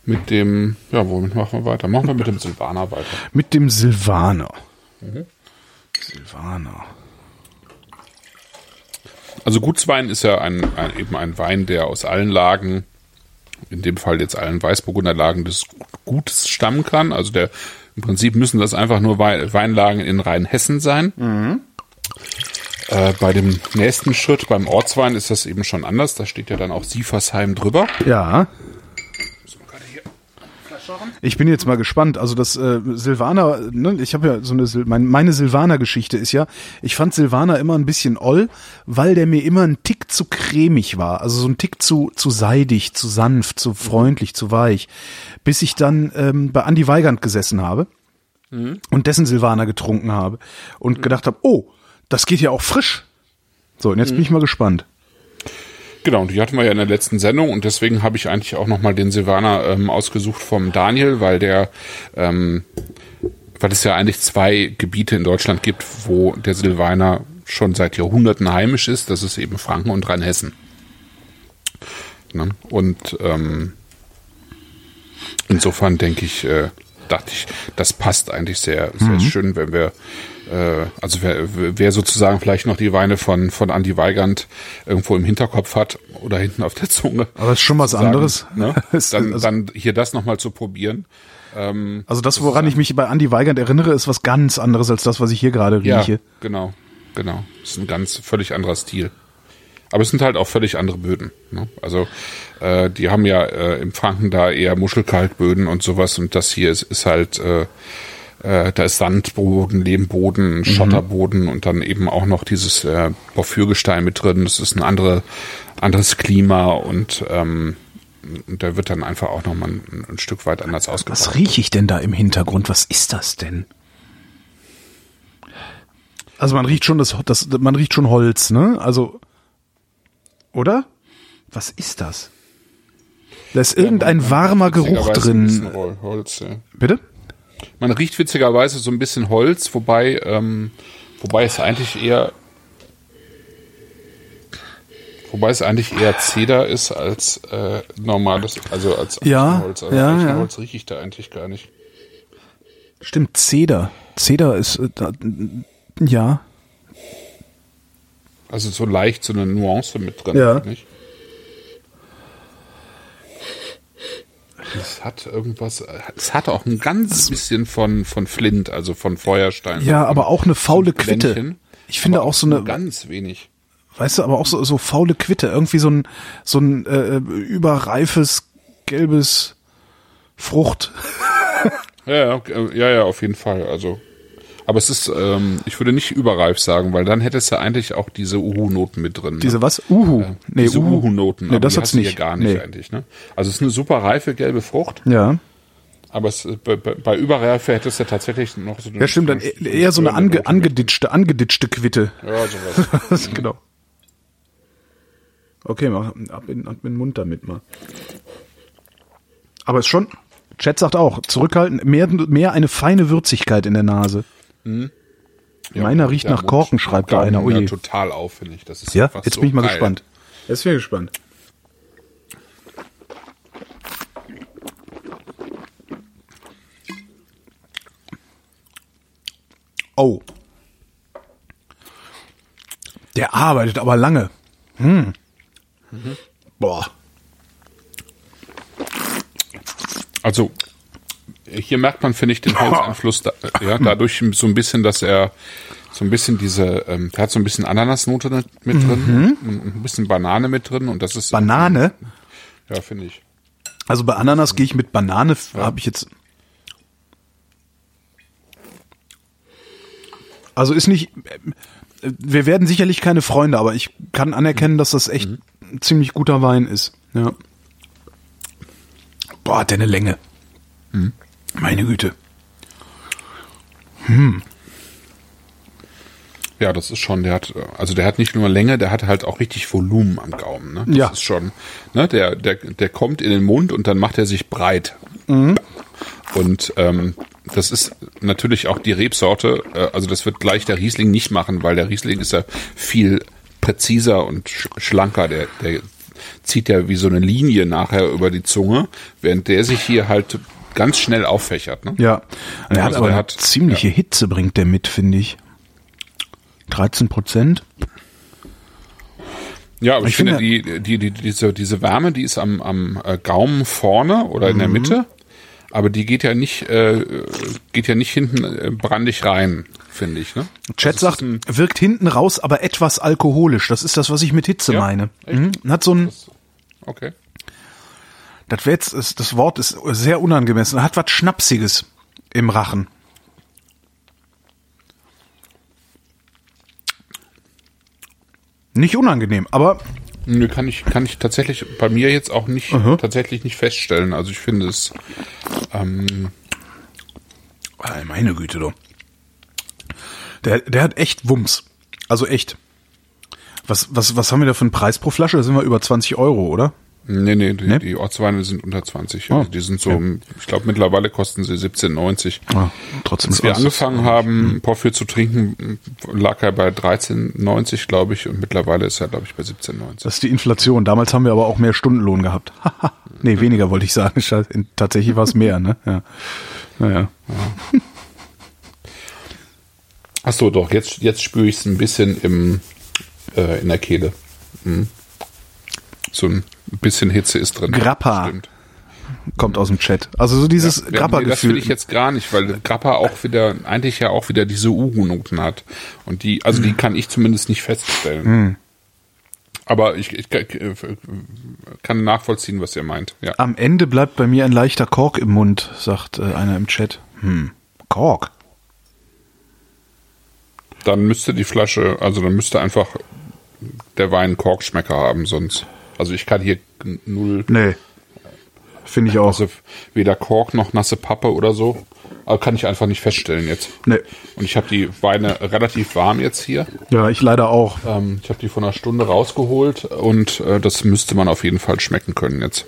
[SPEAKER 3] mit dem, ja, womit machen wir weiter? Machen wir mit dem Silvaner weiter.
[SPEAKER 2] Mit dem Silvaner. Silvaner.
[SPEAKER 3] Also Gutswein ist ja ein, ein, eben ein Wein, der aus allen Lagen, in dem Fall jetzt allen Weißburgunder Lagen des Gutes stammen kann. Also der, im Prinzip müssen das einfach nur Wei- Weinlagen in Rheinhessen sein. Äh, bei dem nächsten Schritt, beim Ortswein, ist das eben schon anders. Da steht ja dann auch Siefersheim drüber.
[SPEAKER 2] Ja. Ich bin jetzt mal gespannt. Also das äh, Silvaner, ne, ich habe ja so eine Sil mein, meine Silvaner-Geschichte ist ja, ich fand Silvaner immer ein bisschen oll, weil der mir immer ein Tick zu cremig war. Also so ein Tick zu zu seidig, zu sanft, zu freundlich, zu weich. Bis ich dann ähm, bei Andy Weigand gesessen habe und dessen Silvaner getrunken habe und gedacht habe, oh, das geht ja auch frisch. So, und jetzt bin ich mal gespannt.
[SPEAKER 3] Genau, die hatten wir ja in der letzten Sendung und deswegen habe ich eigentlich auch nochmal den Silvaner ähm, ausgesucht vom Daniel, weil der, ähm, weil es ja eigentlich zwei Gebiete in Deutschland gibt, wo der Silvaner schon seit Jahrhunderten heimisch ist. Das ist eben Franken und Rheinhessen. Ne? Und ähm, insofern denke ich, äh, dachte ich, das passt eigentlich sehr, sehr schön, wenn wir äh, also wer, wer sozusagen vielleicht noch die Weine von, von Andy Weigand irgendwo im Hinterkopf hat oder hinten auf der Zunge.
[SPEAKER 2] Aber das ist schon was
[SPEAKER 3] sozusagen,
[SPEAKER 2] anderes.
[SPEAKER 3] Ne? Dann,
[SPEAKER 2] also-
[SPEAKER 3] dann hier das nochmal zu probieren.
[SPEAKER 2] Also das, woran ich mich bei Andy Weigand erinnere, ist was ganz anderes als das, was ich hier gerade
[SPEAKER 3] Ja,
[SPEAKER 2] rieche.
[SPEAKER 3] genau, genau. Das ist ein ganz völlig anderer Stil. Aber es sind halt auch völlig andere Böden. Ne? Also äh, die haben ja äh, im Franken da eher Muschelkalkböden und sowas und das hier ist, ist halt äh, äh, da ist Sandboden, Lehmboden, Schotterboden und dann eben auch noch dieses äh, Porphyrgestein mit drin. Das ist ein andere, anderes Klima und ähm, der wird dann einfach auch nochmal ein, ein Stück weit anders
[SPEAKER 2] Was
[SPEAKER 3] ausgebaut.
[SPEAKER 2] rieche ich denn da im Hintergrund? Was ist das denn? Also man riecht schon das, das man riecht schon Holz, ne? Also oder? Was ist das? Da ist irgendein warmer Geruch drin.
[SPEAKER 3] Hol- Holz, ja.
[SPEAKER 2] Bitte?
[SPEAKER 3] Man riecht witzigerweise so ein bisschen Holz, wobei, ähm, wobei es eigentlich eher, wobei es eigentlich eher Zeder ist als äh, normales, also als
[SPEAKER 2] Ja,
[SPEAKER 3] Eichenholz. Also
[SPEAKER 2] ja, ja.
[SPEAKER 3] Eichenholz rieche ich da eigentlich gar nicht.
[SPEAKER 2] Stimmt, Zeder. Zeder ist äh, da, ja.
[SPEAKER 3] Also so leicht so eine Nuance mit drin.
[SPEAKER 2] Ja.
[SPEAKER 3] Nicht? Es hat irgendwas, es hat auch ein ganz bisschen von, von Flint, also von Feuerstein.
[SPEAKER 2] Ja, aber auch eine faule Quitte. Ich finde auch so eine,
[SPEAKER 3] Ganz wenig.
[SPEAKER 2] weißt du, aber auch so, so faule Quitte. Irgendwie so ein, so ein äh, überreifes, gelbes Frucht.
[SPEAKER 3] Ja, ja, äh, ja, ja, auf jeden Fall. Also, aber es ist, ähm, ich würde nicht überreif sagen, weil dann hättest du eigentlich auch diese Uhu-Noten mit drin. Ne?
[SPEAKER 2] Diese was? Uhu. nee,
[SPEAKER 3] diese
[SPEAKER 2] Uhu.
[SPEAKER 3] Uhu-Noten.
[SPEAKER 2] Nee,
[SPEAKER 3] aber
[SPEAKER 2] das hat's nicht.
[SPEAKER 3] gar nicht
[SPEAKER 2] Nee.
[SPEAKER 3] eigentlich. Ne? Also es ist eine super reife gelbe Frucht,
[SPEAKER 2] Ja.
[SPEAKER 3] aber es, äh, bei, bei bei Überreife hättest du tatsächlich noch so eine.
[SPEAKER 2] Ja, stimmt, dann e- eher so eine ange, angeditschte, angeditschte Quitte.
[SPEAKER 3] Ja, sowas.
[SPEAKER 2] genau. Okay, mach ab in, ab in den Mund damit mal. Aber es ist schon, Chat sagt auch, zurückhalten, mehr, mehr eine feine Würzigkeit in der Nase. Meiner riecht nach Korken, schreibt da einer. Oh
[SPEAKER 3] hört
[SPEAKER 2] je.
[SPEAKER 3] total auf, finde ich. Das ist
[SPEAKER 2] Ja, jetzt
[SPEAKER 3] so
[SPEAKER 2] bin ich mal
[SPEAKER 3] geil.
[SPEAKER 2] gespannt. Jetzt bin ich gespannt. Oh. Der arbeitet aber lange. Hm. Boah.
[SPEAKER 3] Also hier merkt man, finde ich, den Holzeinfluss da, ja, dadurch so ein bisschen, dass er so ein bisschen diese, ähm, der hat so ein bisschen Ananasnote mit drin, ein ein bisschen Banane mit drin und das ist
[SPEAKER 2] Banane.
[SPEAKER 3] ja, finde ich.
[SPEAKER 2] Also bei Ananas gehe ich mit Banane, habe ich jetzt. Also ist nicht. äh, Wir werden sicherlich keine Freunde, aber ich kann anerkennen, dass das echt ein ziemlich guter Wein ist. Ja. Boah, hat der eine Länge. Meine Güte.
[SPEAKER 3] Ja, das ist schon, der hat, also der hat nicht nur Länge, der hat halt auch richtig Volumen am Gaumen. Ne? Das
[SPEAKER 2] Ja.
[SPEAKER 3] ist schon, ne, der, der, der kommt in den Mund und dann macht er sich breit. Und ähm, das ist natürlich auch die Rebsorte, äh, also das wird gleich der Riesling nicht machen, weil der Riesling ist ja viel präziser und sch schlanker. Der, der zieht ja wie so eine Linie nachher über die Zunge, während der sich hier halt ganz schnell auffächert. Ne?
[SPEAKER 2] Ja. Der hat
[SPEAKER 3] Also
[SPEAKER 2] aber
[SPEAKER 3] der hat-
[SPEAKER 2] ziemliche Hitze, bringt der mit, finde ich. 13 Prozent.
[SPEAKER 3] Ja, aber ich,
[SPEAKER 2] Ich
[SPEAKER 3] finde,
[SPEAKER 2] finde-
[SPEAKER 3] die, die, die, diese, diese Wärme, die ist am, am äh, Gaumen vorne oder in der
[SPEAKER 2] Mhm.
[SPEAKER 3] Mitte, aber die geht ja nicht, äh, geht ja nicht hinten äh, brandig rein, finde ich. Ne?
[SPEAKER 2] Chat
[SPEAKER 3] Also
[SPEAKER 2] sagt, wirkt hinten raus, aber etwas alkoholisch. Das ist das, was ich mit Hitze
[SPEAKER 3] Ja,
[SPEAKER 2] meine. Mhm. Hat so ein,
[SPEAKER 3] Okay.
[SPEAKER 2] Das, ist, das Wort ist sehr unangemessen. Hat was Schnapsiges im Rachen. Nicht unangenehm, aber
[SPEAKER 3] Nö, kann ich, kann ich tatsächlich bei mir jetzt auch nicht,
[SPEAKER 2] Aha.
[SPEAKER 3] tatsächlich nicht feststellen. Also ich finde es, ähm,
[SPEAKER 2] meine Güte, du. Der, der hat echt Wumms. Also echt. Was, was, was haben wir da für einen Preis pro Flasche? Da sind wir über 20 Euro, oder?
[SPEAKER 3] Nee, nee, die,
[SPEAKER 2] Nee?
[SPEAKER 3] die Ortsweine sind unter 20.
[SPEAKER 2] Oh,
[SPEAKER 3] Also die sind so, ich glaube mittlerweile kosten sie 17,90.
[SPEAKER 2] Ah, trotzdem
[SPEAKER 3] Als wir angefangen haben, Porphyr zu trinken, lag er bei 13,90, glaube ich, und mittlerweile ist er, glaube ich, bei 17,90.
[SPEAKER 2] Das ist die Inflation. Damals haben wir aber auch mehr Stundenlohn gehabt. nee, weniger wollte ich sagen. Tatsächlich war es mehr, ne? Ja. Naja.
[SPEAKER 3] Ach so, doch, jetzt, jetzt spüre ich es ein bisschen im, äh, in der Kehle. Mhm. So ein bisschen Hitze ist drin.
[SPEAKER 2] Grappa.
[SPEAKER 3] Stimmt.
[SPEAKER 2] Kommt aus dem Chat. Also so dieses
[SPEAKER 3] Ja, nee, das
[SPEAKER 2] Grappa-Gefühl.
[SPEAKER 3] will ich jetzt gar nicht, weil Grappa auch wieder, eigentlich ja auch wieder diese Uhu-Noten hat. Und die, also
[SPEAKER 2] Hm.
[SPEAKER 3] die kann ich zumindest nicht feststellen. Aber ich, ich äh, kann nachvollziehen, was ihr meint. Ja.
[SPEAKER 2] Am Ende bleibt bei mir ein leichter Kork im Mund, sagt äh, einer im Chat. Hm. Kork?
[SPEAKER 3] Dann müsste die Flasche, also dann müsste einfach der Wein Korkschmecker haben, sonst. Also ich kann hier null,
[SPEAKER 2] Nee. Finde ich auch.
[SPEAKER 3] also weder Kork noch nasse Pappe oder so. Aber kann ich einfach nicht feststellen jetzt.
[SPEAKER 2] Nee.
[SPEAKER 3] Und ich habe die Weine relativ warm jetzt hier.
[SPEAKER 2] Ja, ich leider auch.
[SPEAKER 3] Ähm, ich habe die vor einer Stunde rausgeholt und äh, das müsste man auf jeden Fall schmecken können jetzt.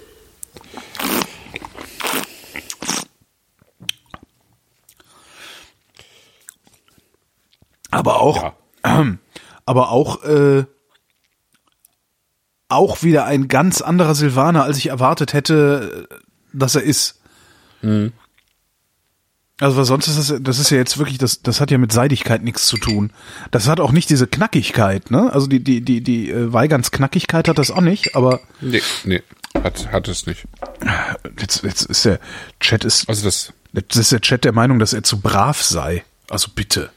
[SPEAKER 2] Aber auch,
[SPEAKER 3] Ja.
[SPEAKER 2] aber auch, äh, auch wieder ein ganz anderer Silvaner, als ich erwartet hätte, äh, dass er ist. Also was sonst ist das, das ist ja jetzt wirklich, das, das hat ja mit Seidigkeit nichts zu tun. Das hat auch nicht diese Knackigkeit, ne? Also die, die, die, die äh, Weigands Knackigkeit hat das auch nicht, aber
[SPEAKER 3] Nee, nee, hat, hat es nicht.
[SPEAKER 2] jetzt, jetzt ist der Chat ist,
[SPEAKER 3] Also das,
[SPEAKER 2] jetzt ist der Chat der Meinung, dass er zu brav sei. Also bitte.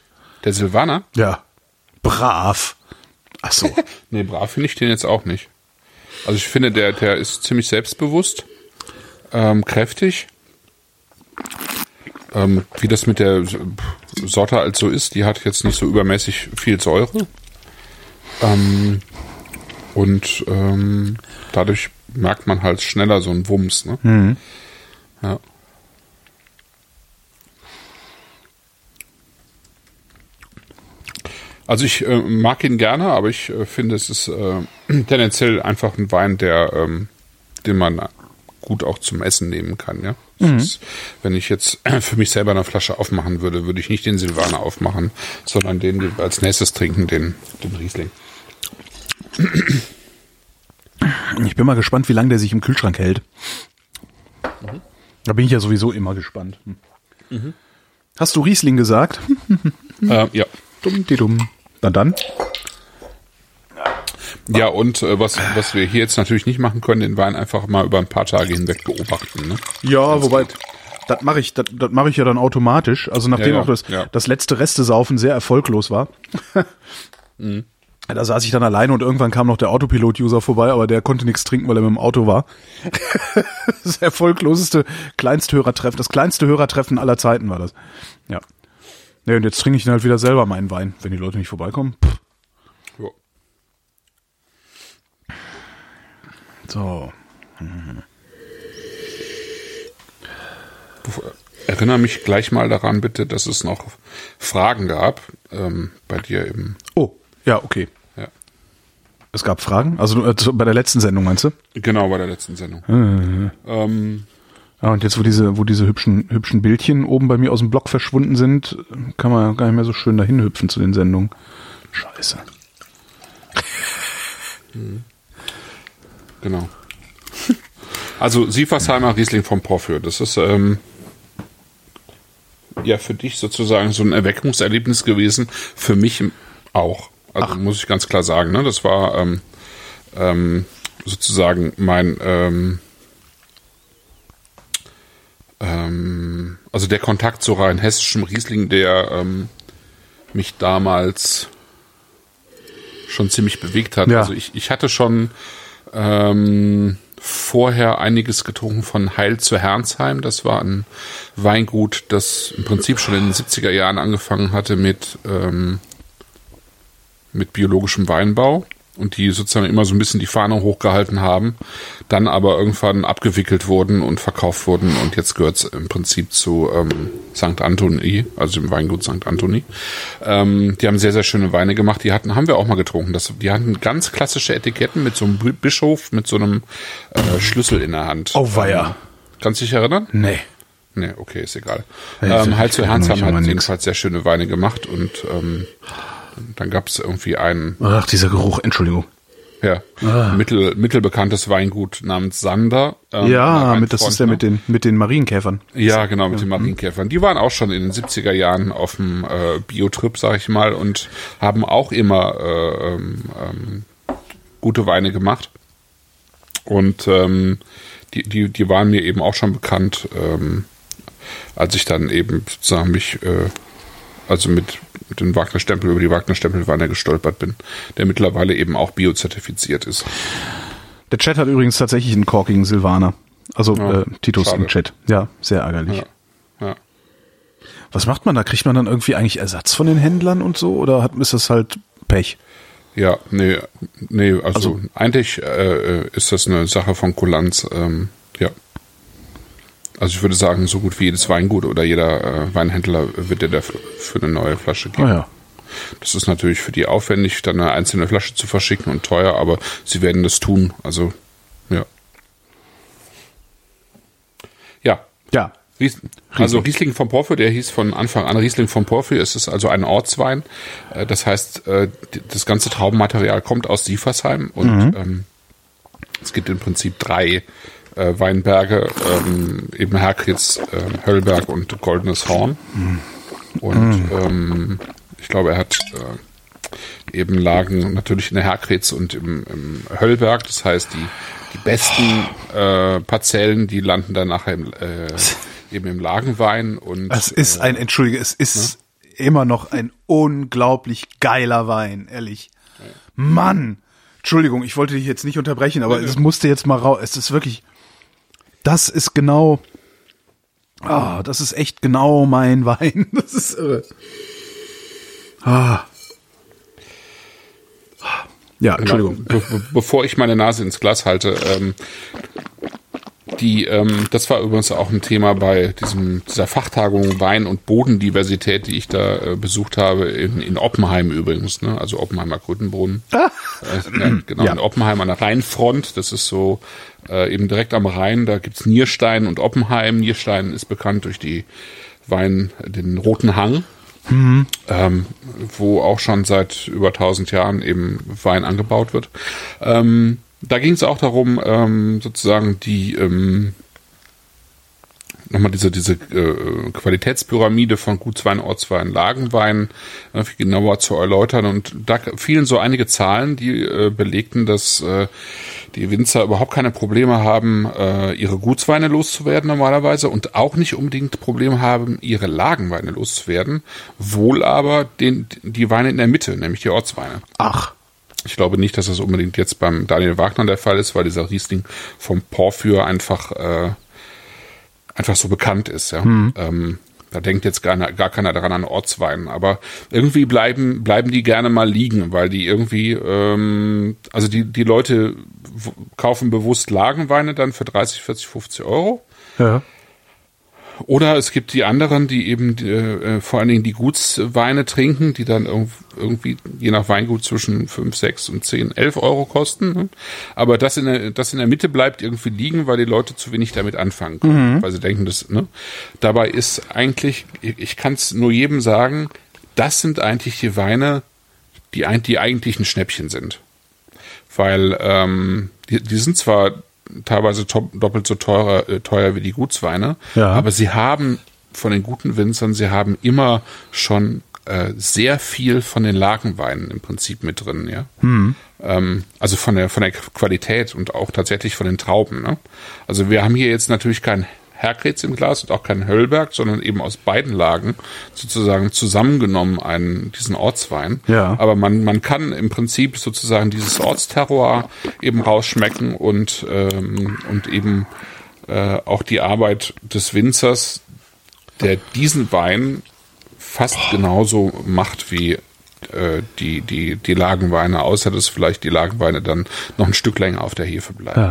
[SPEAKER 3] der Silvaner?
[SPEAKER 2] Ja. Brav. Ach so.
[SPEAKER 3] Nee, brav finde ich den jetzt auch nicht. Also ich finde, der, der ist ziemlich selbstbewusst, ähm, kräftig. Ähm, wie das mit der Sorte halt so ist, die hat jetzt nicht so übermäßig viel Säure. Ähm, und ähm, dadurch merkt man halt schneller so einen Wumms. Ne? Ja. Also ich äh, mag ihn gerne, aber ich äh, finde, es ist äh, tendenziell einfach ein Wein, der, ähm, den man gut auch zum Essen nehmen kann. Ja, Es ist, wenn ich jetzt für mich selber eine Flasche aufmachen würde, würde ich nicht den Silvaner aufmachen, sondern den als nächstes trinken, den, den Riesling.
[SPEAKER 2] Ich bin mal gespannt, wie lange der sich im Kühlschrank hält. Da bin ich ja sowieso immer gespannt. Hm. Hast du Riesling gesagt?
[SPEAKER 3] Äh, ja.
[SPEAKER 2] Dumm, die dumm. Na dann.
[SPEAKER 3] Ja, und äh, was, was wir hier jetzt natürlich nicht machen können, den Wein einfach mal über ein paar Tage hinweg beobachten. Ne?
[SPEAKER 2] Ja, wobei, das mache ich, das, das mache ich ja dann automatisch. Also nachdem
[SPEAKER 3] Ja, ja,
[SPEAKER 2] auch das,
[SPEAKER 3] ja.
[SPEAKER 2] das letzte Restesaufen sehr erfolglos war.
[SPEAKER 3] Mhm.
[SPEAKER 2] Da saß ich dann alleine und irgendwann kam noch der Autopilot-User vorbei, aber der konnte nichts trinken, weil er mit dem Auto war. das erfolgloseste Kleinsthörertreffen, das kleinste Hörertreffen aller Zeiten war das. Ja. Ja, und jetzt trinke ich dann halt wieder selber meinen Wein, wenn die Leute nicht vorbeikommen. Pff.
[SPEAKER 3] Ja.
[SPEAKER 2] So.
[SPEAKER 3] Erinnere mich gleich mal daran, bitte, dass es noch Fragen gab ähm, bei dir im.
[SPEAKER 2] Oh, ja, okay.
[SPEAKER 3] Ja.
[SPEAKER 2] Es gab Fragen? Also äh, bei der letzten Sendung meinst du?
[SPEAKER 3] Genau, bei der letzten Sendung. Ähm,
[SPEAKER 2] Ja, und jetzt, wo diese, wo diese hübschen, hübschen Bildchen oben bei mir aus dem Blog verschwunden sind, kann man gar nicht mehr so schön dahin hüpfen zu den Sendungen. Scheiße.
[SPEAKER 3] genau. Also Siefersheimer Riesling vom Porphyr. Das ist ähm, ja für dich sozusagen so ein Erweckungserlebnis gewesen. Für mich auch. Also muss ich ganz klar sagen. Ne? Das war ähm, ähm, sozusagen mein ähm, also der Kontakt zu rein hessischem Riesling, der ähm, mich damals schon ziemlich bewegt hat.
[SPEAKER 2] Ja.
[SPEAKER 3] Also ich, ich hatte schon ähm, vorher einiges getrunken von Heil zu Hernsheim. Das war ein Weingut, das im Prinzip schon in den 70er Jahren angefangen hatte mit, ähm, mit biologischem Weinbau und die sozusagen immer so ein bisschen die Fahne hochgehalten haben, dann aber irgendwann abgewickelt wurden und verkauft wurden und jetzt gehört es im Prinzip zu ähm, St. Anthony, also dem Weingut St. Anthony. Ähm, die haben sehr, sehr schöne Weine gemacht. Die hatten, haben wir auch mal getrunken. Das, die hatten ganz klassische Etiketten mit so einem Bischof, mit so einem äh, Schlüssel in der Hand.
[SPEAKER 2] Oh weia.
[SPEAKER 3] Ähm, kannst du dich erinnern?
[SPEAKER 2] Nee.
[SPEAKER 3] Nee, okay, ist egal.
[SPEAKER 2] Ja,
[SPEAKER 3] ähm, Hals Herz
[SPEAKER 2] ich
[SPEAKER 3] haben halt jedenfalls sehr schöne Weine gemacht und ähm, dann gab es irgendwie einen
[SPEAKER 2] Ach, dieser Geruch, Entschuldigung.
[SPEAKER 3] ja, mittel, mittelbekanntes Weingut namens Sander. ähm,
[SPEAKER 2] ja, mit, das
[SPEAKER 3] Freund,
[SPEAKER 2] ist der
[SPEAKER 3] ne?
[SPEAKER 2] mit den, mit den Marienkäfern.
[SPEAKER 3] Ja, genau, mit den Marienkäfern. Die waren auch schon in den 70er Jahren auf dem äh, Biotrip, sag ich mal, und haben auch immer äh, ähm, ähm, gute Weine gemacht. Und ähm, die, die, die waren mir eben auch schon bekannt, ähm, als ich dann eben sozusagen mich, äh, also mit dem Wagner-Stempel über die Wagner-Stempelweine gestolpert bin, der mittlerweile eben auch biozertifiziert ist.
[SPEAKER 2] Der Chat hat übrigens tatsächlich einen korkigen Silvaner. Also
[SPEAKER 3] Ja,
[SPEAKER 2] äh, Titus
[SPEAKER 3] schade.
[SPEAKER 2] im Chat. Ja, sehr ärgerlich.
[SPEAKER 3] Ja. Ja.
[SPEAKER 2] Was macht man da? Kriegt man dann irgendwie eigentlich Ersatz von den Händlern und so? Oder hat, ist das halt Pech?
[SPEAKER 3] Ja, nee, nee, also,
[SPEAKER 2] Also-
[SPEAKER 3] eigentlich äh, ist das eine Sache von Kulanz, ähm, ja. Also ich würde sagen, so gut wie jedes Weingut oder jeder äh, Weinhändler wird dir dafür für eine neue Flasche geben.
[SPEAKER 2] Ah ja.
[SPEAKER 3] Das ist natürlich für die aufwendig, dann eine einzelne Flasche zu verschicken und teuer, aber sie werden das tun. Also, ja. Ja,
[SPEAKER 2] Ja.
[SPEAKER 3] Ries also Riesling vom Porphyr, der hieß von Anfang an Riesling vom Porphyr. Es ist also ein Ortswein. Äh, Das heißt, äh, das ganze Traubenmaterial kommt aus Siefersheim und ähm, es gibt im Prinzip drei äh, Weinberge, ähm, eben Herkritz, äh, Höllberg und Goldenes Horn. Und ähm, ich glaube, er hat äh, eben Lagen natürlich in der Herkritz und im, im Höllberg. Das heißt, die, die besten äh, Parzellen, die landen dann nachher im, äh, eben im Lagenwein. Und
[SPEAKER 2] Es ist ein, entschuldige, es ist immer noch ein unglaublich geiler Wein, ehrlich. Mann! Entschuldigung, ich wollte dich jetzt nicht unterbrechen, aber es musste jetzt mal raus. Es ist wirklich, das ist genau, ah, das ist echt genau mein Wein. Das ist irre. Ah. Ja, Entschuldigung.
[SPEAKER 3] Be be bevor ich meine Nase ins Glas halte, ähm, die, ähm, das war übrigens auch ein Thema bei diesem, dieser Fachtagung Wein- und Bodendiversität, die ich da äh, besucht habe, in, in Oppenheim übrigens, ne? also Oppenheimer Krötenboden. Äh, genau,
[SPEAKER 2] Ja.
[SPEAKER 3] in Oppenheim an der Rheinfront, das ist so äh, eben direkt am Rhein, da gibt's Nierstein und Oppenheim. Nierstein ist bekannt durch die Wein, den Roten Hang ähm, wo auch schon seit über 1000 Jahren eben Wein angebaut wird. Ähm, da ging es auch darum, ähm, sozusagen die ähm, nochmal diese diese äh, Qualitätspyramide von Gutswein, Ortswein, Lagenwein äh, genauer zu erläutern. Und da fielen so einige Zahlen, die äh, belegten, dass äh, die Winzer überhaupt keine Probleme haben, äh, ihre Gutsweine loszuwerden normalerweise und auch nicht unbedingt Probleme haben, ihre Lagenweine loszuwerden, wohl aber den, die Weine in der Mitte, nämlich die Ortsweine.
[SPEAKER 2] Ach,
[SPEAKER 3] Ich glaube nicht, dass das unbedingt jetzt beim Daniel Wagner der Fall ist, weil dieser Riesling vom Porphyr einfach, äh, einfach so bekannt ist. Ja? Ähm, da denkt jetzt gar, gar keiner daran an Ortswein. Aber irgendwie bleiben, bleiben die gerne mal liegen, weil die irgendwie, ähm, also die, die Leute kaufen bewusst Lagenweine dann für 30, 40, 50 Euro.
[SPEAKER 2] ja.
[SPEAKER 3] Oder es gibt die anderen, die eben äh, vor allen Dingen die Gutsweine trinken, die dann irg- irgendwie je nach Weingut zwischen 5, 6 und 10, 11 Euro kosten. Ne? Aber das in, der, das in der Mitte bleibt irgendwie liegen, weil die Leute zu wenig damit anfangen können. Weil sie denken, das, ne? Dabei ist eigentlich, ich, ich kann es nur jedem sagen, das sind eigentlich die Weine, die, die eigentlich ein Schnäppchen sind. Weil ähm, die, die sind zwar teilweise doppelt so teurer, äh, teuer wie die Gutsweine,
[SPEAKER 2] Ja.
[SPEAKER 3] aber sie haben von den guten Winzern, sie haben immer schon äh, sehr viel von den Lagenweinen im Prinzip mit drin, ja. Ähm, also von der von der Qualität und auch tatsächlich von den Trauben. Ne? Also wir haben hier jetzt natürlich kein Herkretz im Glas und auch kein Höllberg, sondern eben aus beiden Lagen sozusagen zusammengenommen einen, diesen Ortswein.
[SPEAKER 2] Ja.
[SPEAKER 3] Aber man, man kann im Prinzip sozusagen dieses Ortsterroir eben rausschmecken und, ähm, und eben äh, auch die Arbeit des Winzers, der diesen Wein fast genauso macht wie äh, die, die, die Lagenweine, außer dass vielleicht die Lagenweine dann noch ein Stück länger auf der Hefe bleiben.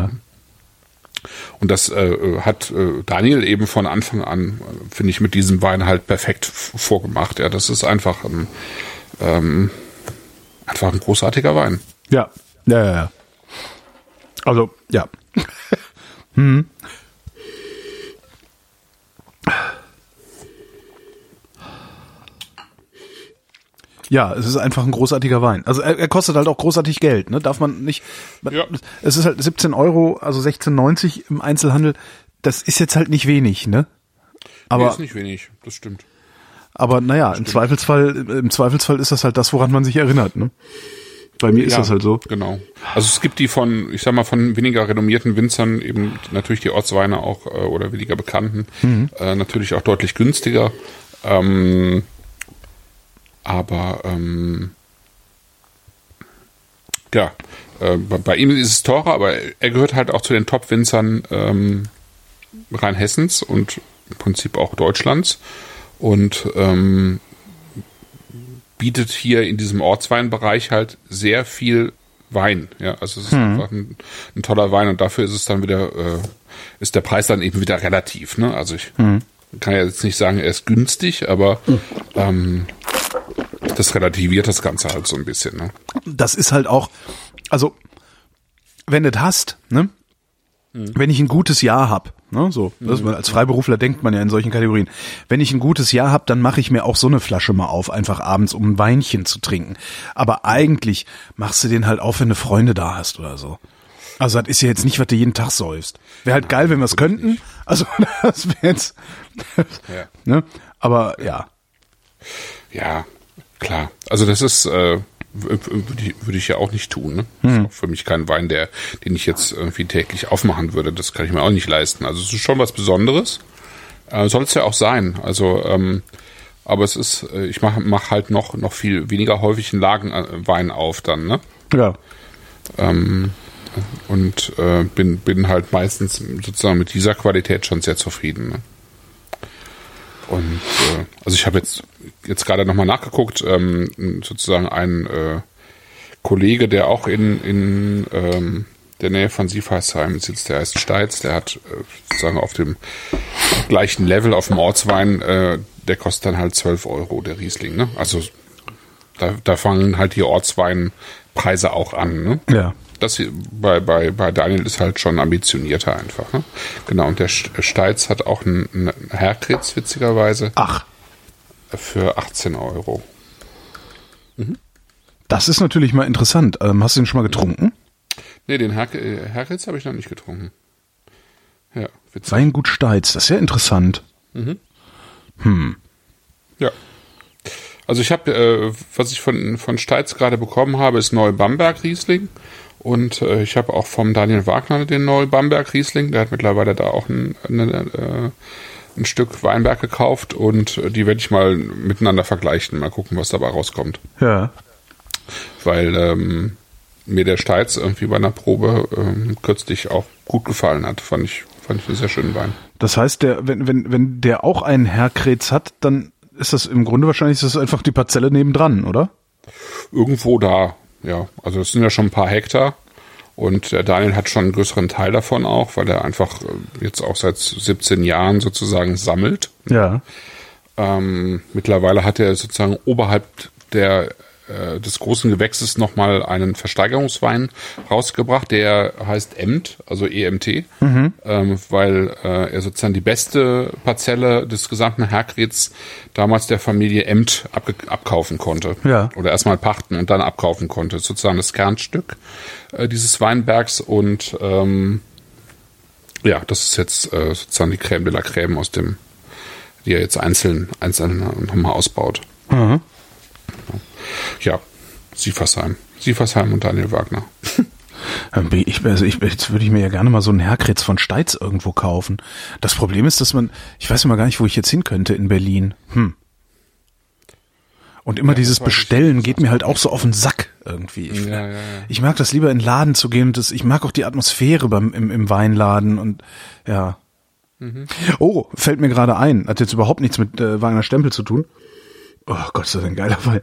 [SPEAKER 3] Und das äh, hat äh, Daniel eben von Anfang an, finde ich, mit diesem Wein halt perfekt vorgemacht. Ja, das ist einfach ein, ähm, einfach ein großartiger Wein.
[SPEAKER 2] Ja, ja, ja, ja. Also, ja. Ja, es ist einfach ein großartiger Wein. Also er, er kostet halt auch großartig Geld, ne? Darf man nicht. Man,
[SPEAKER 3] Ja.
[SPEAKER 2] Es ist halt 17 Euro, also 16,90 im Einzelhandel. Das ist jetzt halt nicht wenig, ne?
[SPEAKER 3] Nee,
[SPEAKER 2] Aber,
[SPEAKER 3] ist nicht wenig, das stimmt.
[SPEAKER 2] aber naja, im Zweifelsfall, im Zweifelsfall ist das halt das, woran man sich erinnert, ne? Bei mir ist
[SPEAKER 3] Ja,
[SPEAKER 2] das halt so.
[SPEAKER 3] Genau. Also es gibt die von, ich sag mal, von weniger renommierten Winzern eben natürlich die Ortsweine auch äh, oder weniger bekannten,
[SPEAKER 2] Mhm.
[SPEAKER 3] äh, natürlich auch deutlich günstiger. Ähm, aber ähm, ja, äh, bei, bei ihm ist es teurer, aber er gehört halt auch zu den Top-Winzern ähm, Rheinhessens und im Prinzip auch Deutschlands und ähm, bietet hier in diesem Ortsweinbereich halt sehr viel Wein. Ja, also es ist einfach ein, ein toller Wein und dafür ist es dann wieder, äh, ist der Preis dann eben wieder relativ. Ne? Also ich kann ja jetzt nicht sagen, er ist günstig, aber ähm, das relativiert das Ganze halt so ein bisschen. Ne?
[SPEAKER 2] das ist halt auch, also wenn du das hast, ne? Wenn ich ein gutes Jahr hab, ne, so, das, als Freiberufler denkt man ja in solchen Kategorien. Wenn ich ein gutes Jahr hab, dann mache ich mir auch so eine Flasche mal auf, einfach abends, um ein Weinchen zu trinken. Aber eigentlich machst du den halt auf, wenn du Freunde da hast oder so. Also das ist ja jetzt nicht, was du jeden Tag säufst. Wäre halt geil, wenn wir es könnten. Also das wäre jetzt,
[SPEAKER 3] Ja.
[SPEAKER 2] ne? Aber ja,
[SPEAKER 3] Ja, klar. Also das ist, äh, würde ich, würde ich ja auch nicht tun. Ne? Das ist auch für mich kein Wein, der, den ich jetzt irgendwie täglich aufmachen würde. Das kann ich mir auch nicht leisten. Also es ist schon was Besonderes. Äh, Soll es ja auch sein. Also, ähm, aber es ist, äh, ich mache mach halt noch, noch viel weniger häufig einen Lagenwein auf dann, ne?
[SPEAKER 2] ja.
[SPEAKER 3] Ähm, und äh, bin, bin halt meistens sozusagen mit dieser Qualität schon sehr zufrieden. Ne? Und äh, also ich habe jetzt jetzt gerade nochmal nachgeguckt, ähm, sozusagen ein äh, Kollege, der auch in, in ähm, der Nähe von Siefersheim sitzt, der heißt Steitz, der hat äh, sozusagen auf dem gleichen Level auf dem Ortswein, äh, der kostet dann halt 12 Euro, der Riesling. Ne? Also da, da fangen halt die Ortsweinpreise auch an. Ne?
[SPEAKER 2] Ja.
[SPEAKER 3] Das hier bei, bei, bei Daniel ist halt schon ambitionierter einfach. Ne? Genau, und der St- Steitz hat auch einen, einen Herkritz, witzigerweise,
[SPEAKER 2] Ach,
[SPEAKER 3] für 18 Euro.
[SPEAKER 2] das ist natürlich mal interessant. Ähm, hast du den schon mal getrunken?
[SPEAKER 3] Nee, den Her äh, Herkritz habe ich noch nicht getrunken. Ja, witzig.
[SPEAKER 2] Weingut Steiz, das ist ja interessant.
[SPEAKER 3] Ja. Also ich habe, äh, was ich von, von Steitz gerade bekommen habe, ist Neu Bamberg Riesling. Und äh, ich habe auch vom Daniel Wagner den Neu Bamberg Riesling. Der hat mittlerweile da auch ein, eine, äh, ein Stück Weinberg gekauft und äh, die werde ich mal miteinander vergleichen, mal gucken, was dabei rauskommt.
[SPEAKER 2] Ja.
[SPEAKER 3] Weil ähm, mir der Steitz irgendwie bei einer Probe ähm, kürzlich auch gut gefallen hat. Fand ich, fand ich einen sehr schönen Wein.
[SPEAKER 2] Das heißt, der, wenn, wenn, wenn der auch einen Herkretz hat, dann ist das im Grunde wahrscheinlich ist das einfach die Parzelle nebendran, oder?
[SPEAKER 3] irgendwo da, ja. Also es sind ja schon ein paar Hektar und der Daniel hat schon einen größeren Teil davon auch, weil er einfach äh, jetzt auch seit 17 Jahren sozusagen sammelt.
[SPEAKER 2] Ja.
[SPEAKER 3] Ähm, mittlerweile hat er sozusagen oberhalb der äh, des großen Gewächses nochmal einen Versteigerungswein rausgebracht, der heißt Emt, also EMT, ähm, weil äh, er sozusagen die beste Parzelle des gesamten Herkrets damals der Familie Emt abkaufen konnte.
[SPEAKER 2] Ja.
[SPEAKER 3] Oder erstmal pachten und dann abkaufen konnte. Sozusagen das Kernstück äh, dieses Weinbergs und ähm, ja, das ist jetzt äh, sozusagen die Crème de la Crème aus dem, die er jetzt einzeln, einzeln nochmal ausbaut.
[SPEAKER 2] Mhm.
[SPEAKER 3] Ja, Siefersheim. Siefersheim und Daniel Wagner.
[SPEAKER 2] Ähm, Ich, also ich, jetzt würde ich mir ja gerne mal so einen Herkretz von Steitz irgendwo kaufen. Das Problem ist, dass man, ich weiß immer gar nicht, wo ich jetzt hin könnte in Berlin. Hm. Und immer dieses
[SPEAKER 3] weiß ich
[SPEAKER 2] Bestellen geht mir halt auch so auf den Sack irgendwie. Ich,
[SPEAKER 3] Ja, ja, ja.
[SPEAKER 2] ich mag das lieber in den Laden zu gehen und das, ich mag auch die Atmosphäre beim, im, im Weinladen und ja.
[SPEAKER 3] Mhm.
[SPEAKER 2] Oh, fällt mir gerade ein. Hat jetzt überhaupt nichts mit äh, Wagner Stempel zu tun. Oh Gott, ist das ein geiler Fall.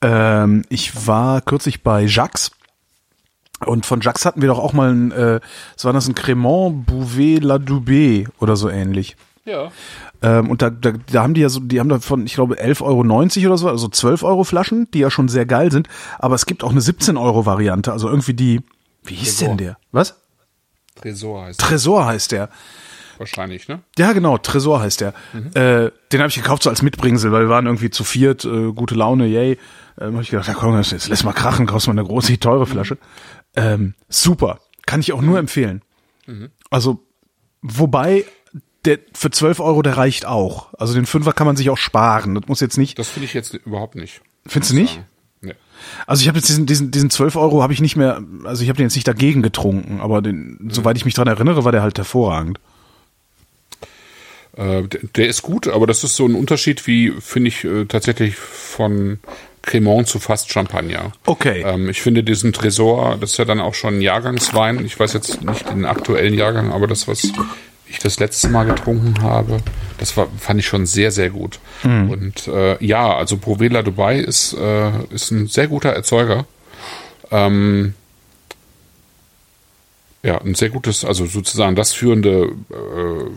[SPEAKER 2] Ähm, ich war kürzlich bei Jacques und von Jacques hatten wir doch auch mal ein, äh, was war das, ein Cremant Bouvet La Doubé oder so ähnlich.
[SPEAKER 3] Ja.
[SPEAKER 2] Ähm, und da, da, da haben die ja so, die haben da von, ich glaube, 11,90 Euro oder so, also 12 Euro Flaschen, die ja schon sehr geil sind. Aber es gibt auch eine 17 Euro Variante, also irgendwie die, wie hieß
[SPEAKER 3] Tresor.
[SPEAKER 2] denn der? Was?
[SPEAKER 3] Tresor heißt
[SPEAKER 2] Tresor heißt der.
[SPEAKER 3] Wahrscheinlich, ne?
[SPEAKER 2] Ja, genau, Tresor heißt der. Äh, den habe ich gekauft so als Mitbringsel, weil wir waren irgendwie zu viert, äh, gute Laune, yay. Ähm, hab ich gedacht, ja komm, jetzt lass mal krachen, kaufst mal eine große, teure Flasche. Ähm, super, kann ich auch nur empfehlen. Also, wobei, der für 12 Euro, der reicht auch. Also den Fünfer kann man sich auch sparen. Das muss jetzt nicht,
[SPEAKER 3] Das finde ich jetzt überhaupt nicht.
[SPEAKER 2] findest du nicht?
[SPEAKER 3] Nee.
[SPEAKER 2] Also ich habe jetzt diesen, diesen, diesen 12 Euro habe ich nicht mehr, also ich habe den jetzt nicht dagegen getrunken, aber den, soweit ich mich dran erinnere, war der halt hervorragend.
[SPEAKER 3] Äh, der, der ist gut, aber das ist so ein Unterschied wie, finde ich, äh, tatsächlich von Cremant zu fast Champagner.
[SPEAKER 2] Okay.
[SPEAKER 3] Ähm, ich finde diesen Tresor, das ist ja dann auch schon ein Jahrgangswein. Ich weiß jetzt nicht den aktuellen Jahrgang, aber das, was ich das letzte Mal getrunken habe, das war, fand ich schon sehr, sehr gut. Und äh, ja, also Provela Dubai ist, äh, ist ein sehr guter Erzeuger. Ähm, ja, ein sehr gutes, also sozusagen das führende äh,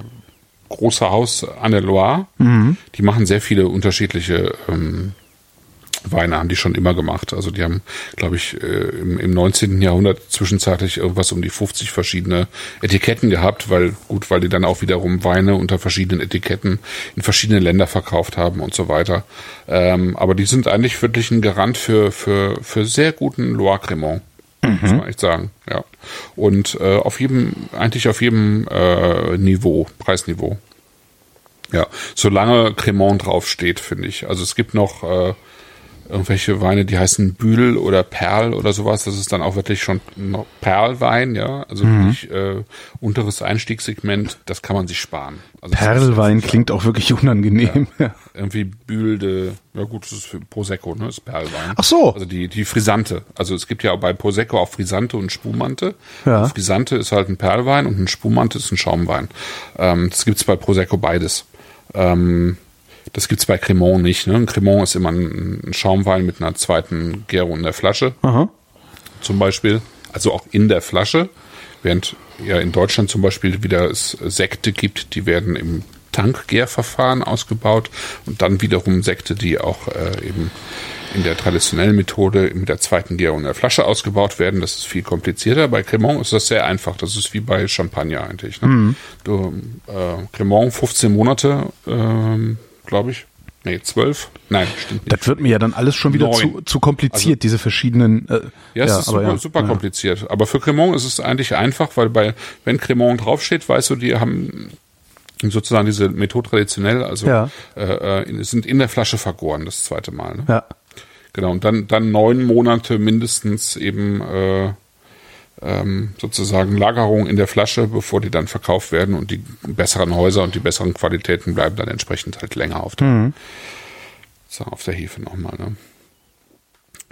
[SPEAKER 3] große Haus an der Loire. Die machen sehr viele unterschiedliche ähm, Weine, haben die schon immer gemacht. Also die haben, glaube ich, äh, im, im 19. Jahrhundert zwischenzeitlich irgendwas um die 50 verschiedene Etiketten gehabt, weil gut, weil die dann auch wiederum Weine unter verschiedenen Etiketten in verschiedene Länder verkauft haben und so weiter. Ähm, aber die sind eigentlich wirklich ein Garant für, für, für sehr guten Loire Cremant. Muss man echt sagen, ja. Und äh, auf jedem, eigentlich auf jedem äh, Niveau, Preisniveau. Ja, solange Cremant draufsteht, finde ich. Also es gibt noch äh, irgendwelche Weine, die heißen Bühl oder Perl oder sowas. Das ist dann auch wirklich schon noch Perlwein, ja. Also wirklich äh, unteres Einstiegssegment, das kann man sich sparen. Also
[SPEAKER 2] Perlwein klingt auch wirklich unangenehm. Ja.
[SPEAKER 3] irgendwie Bühl de, ja gut, das ist für Prosecco, ne, das ist Perlwein.
[SPEAKER 2] Ach so.
[SPEAKER 3] Also die, die Frisante. Also es gibt ja auch bei Prosecco auch Frisante und Spumante.
[SPEAKER 2] Ja.
[SPEAKER 3] Und Frisante ist halt ein Perlwein und ein Spumante ist ein Schaumwein. Ähm, das gibt's bei Prosecco beides. Ähm, das gibt's bei Cremant nicht. Ne? Ein Cremant ist immer ein, ein Schaumwein mit einer zweiten Gärung in der Flasche
[SPEAKER 2] Aha.
[SPEAKER 3] zum Beispiel, also auch in der Flasche, während ja in Deutschland zum Beispiel wieder es Sekte gibt, die werden im Tankgärverfahren ausgebaut und dann wiederum Sekte, die auch äh, eben in der traditionellen Methode mit der zweiten Gärung in der Flasche ausgebaut werden. Das ist viel komplizierter. Bei Cremant ist das sehr einfach. Das ist wie bei Champagner eigentlich. Ne? Du, äh, Cremant 15 Monate, ähm, glaube ich. Nee, 12. Nein, stimmt nicht.
[SPEAKER 2] Das wird mir ja dann alles schon wieder zu, zu kompliziert, diese verschiedenen. Äh,
[SPEAKER 3] Ja, es ist
[SPEAKER 2] aber
[SPEAKER 3] super,
[SPEAKER 2] ja,
[SPEAKER 3] super
[SPEAKER 2] ja.
[SPEAKER 3] kompliziert. Aber für Cremant ist es eigentlich einfach, weil bei, wenn Cremant draufsteht, weißt du, die haben sozusagen diese Methode traditionell, also
[SPEAKER 2] Ja.
[SPEAKER 3] äh, äh, sind in der Flasche vergoren, das zweite Mal. Ne?
[SPEAKER 2] Ja.
[SPEAKER 3] Genau, und dann, dann neun Monate mindestens eben äh, ähm, sozusagen Lagerung in der Flasche, bevor die dann verkauft werden und die besseren Häuser und die besseren Qualitäten bleiben dann entsprechend halt länger auf der,
[SPEAKER 2] Mhm.
[SPEAKER 3] so, auf der Hefe nochmal. Ne?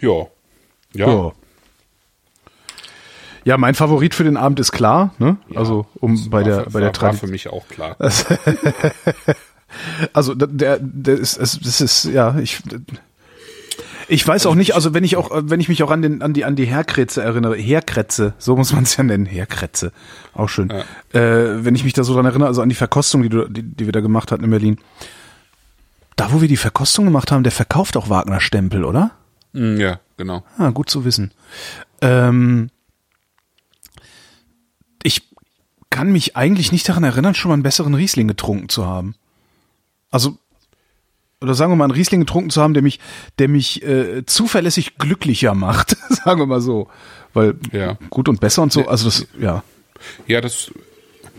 [SPEAKER 3] Ja. Ja.
[SPEAKER 2] Ja. Ja, mein Favorit für den Abend ist klar, ne? also um bei der
[SPEAKER 3] für-
[SPEAKER 2] bei der Tradition.
[SPEAKER 3] für mich auch klar.
[SPEAKER 2] Also da- der, der ist, es- das ist ja ich. Ich weiß auch nicht, also wenn ich auch, wenn ich mich auch an den, an die, an die Herkretze erinnere, Herkretze, so muss man es ja nennen, Herkretze, auch schön. Äh, wenn ich mich da so dran erinnere, also an die Verkostung, die, du, die, die wir da gemacht hatten in Berlin. Da, wo wir die Verkostung gemacht haben, der verkauft auch Wagner Stempel, oder?
[SPEAKER 3] Mm, Ja, genau.
[SPEAKER 2] Ah, gut zu wissen. Ähm, ich kann mich eigentlich nicht daran erinnern, schon mal einen besseren Riesling getrunken zu haben. Also, oder sagen wir mal, einen Riesling getrunken zu haben, der mich, der mich äh, zuverlässig glücklicher macht, sagen wir mal so. Weil
[SPEAKER 3] Ja.
[SPEAKER 2] gut und besser und so, also das, ja.
[SPEAKER 3] Ja, das,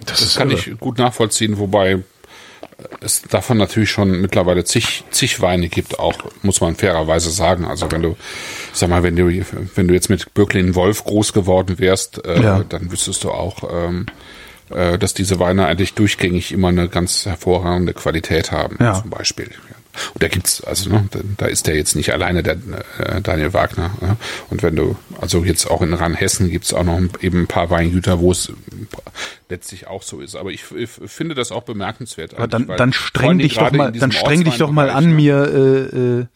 [SPEAKER 3] das,
[SPEAKER 2] ist
[SPEAKER 3] kann
[SPEAKER 2] irre.
[SPEAKER 3] ich gut nachvollziehen, wobei es davon natürlich schon mittlerweile zig, zig Weine gibt, auch, muss man fairerweise sagen. Also wenn du, sag mal, wenn du, wenn du jetzt mit Birklin Wolf groß geworden wärst, äh,
[SPEAKER 2] Ja.
[SPEAKER 3] dann wüsstest du auch, ähm, äh, dass diese Weine eigentlich durchgängig immer eine ganz hervorragende Qualität haben,
[SPEAKER 2] Ja.
[SPEAKER 3] zum Beispiel. Und da gibt's, also ne, da, ist der jetzt nicht alleine, der äh, Daniel Wagner. Ja? Und wenn du, also jetzt auch in Rheinhessen gibt's auch noch eben ein paar Weingüter, wo es letztlich auch so ist. Aber ich, ich finde das auch bemerkenswert.
[SPEAKER 2] Aber dann, dann streng dich doch mal, dann streng dich doch mal an,
[SPEAKER 3] ne?
[SPEAKER 2] mir, äh, äh,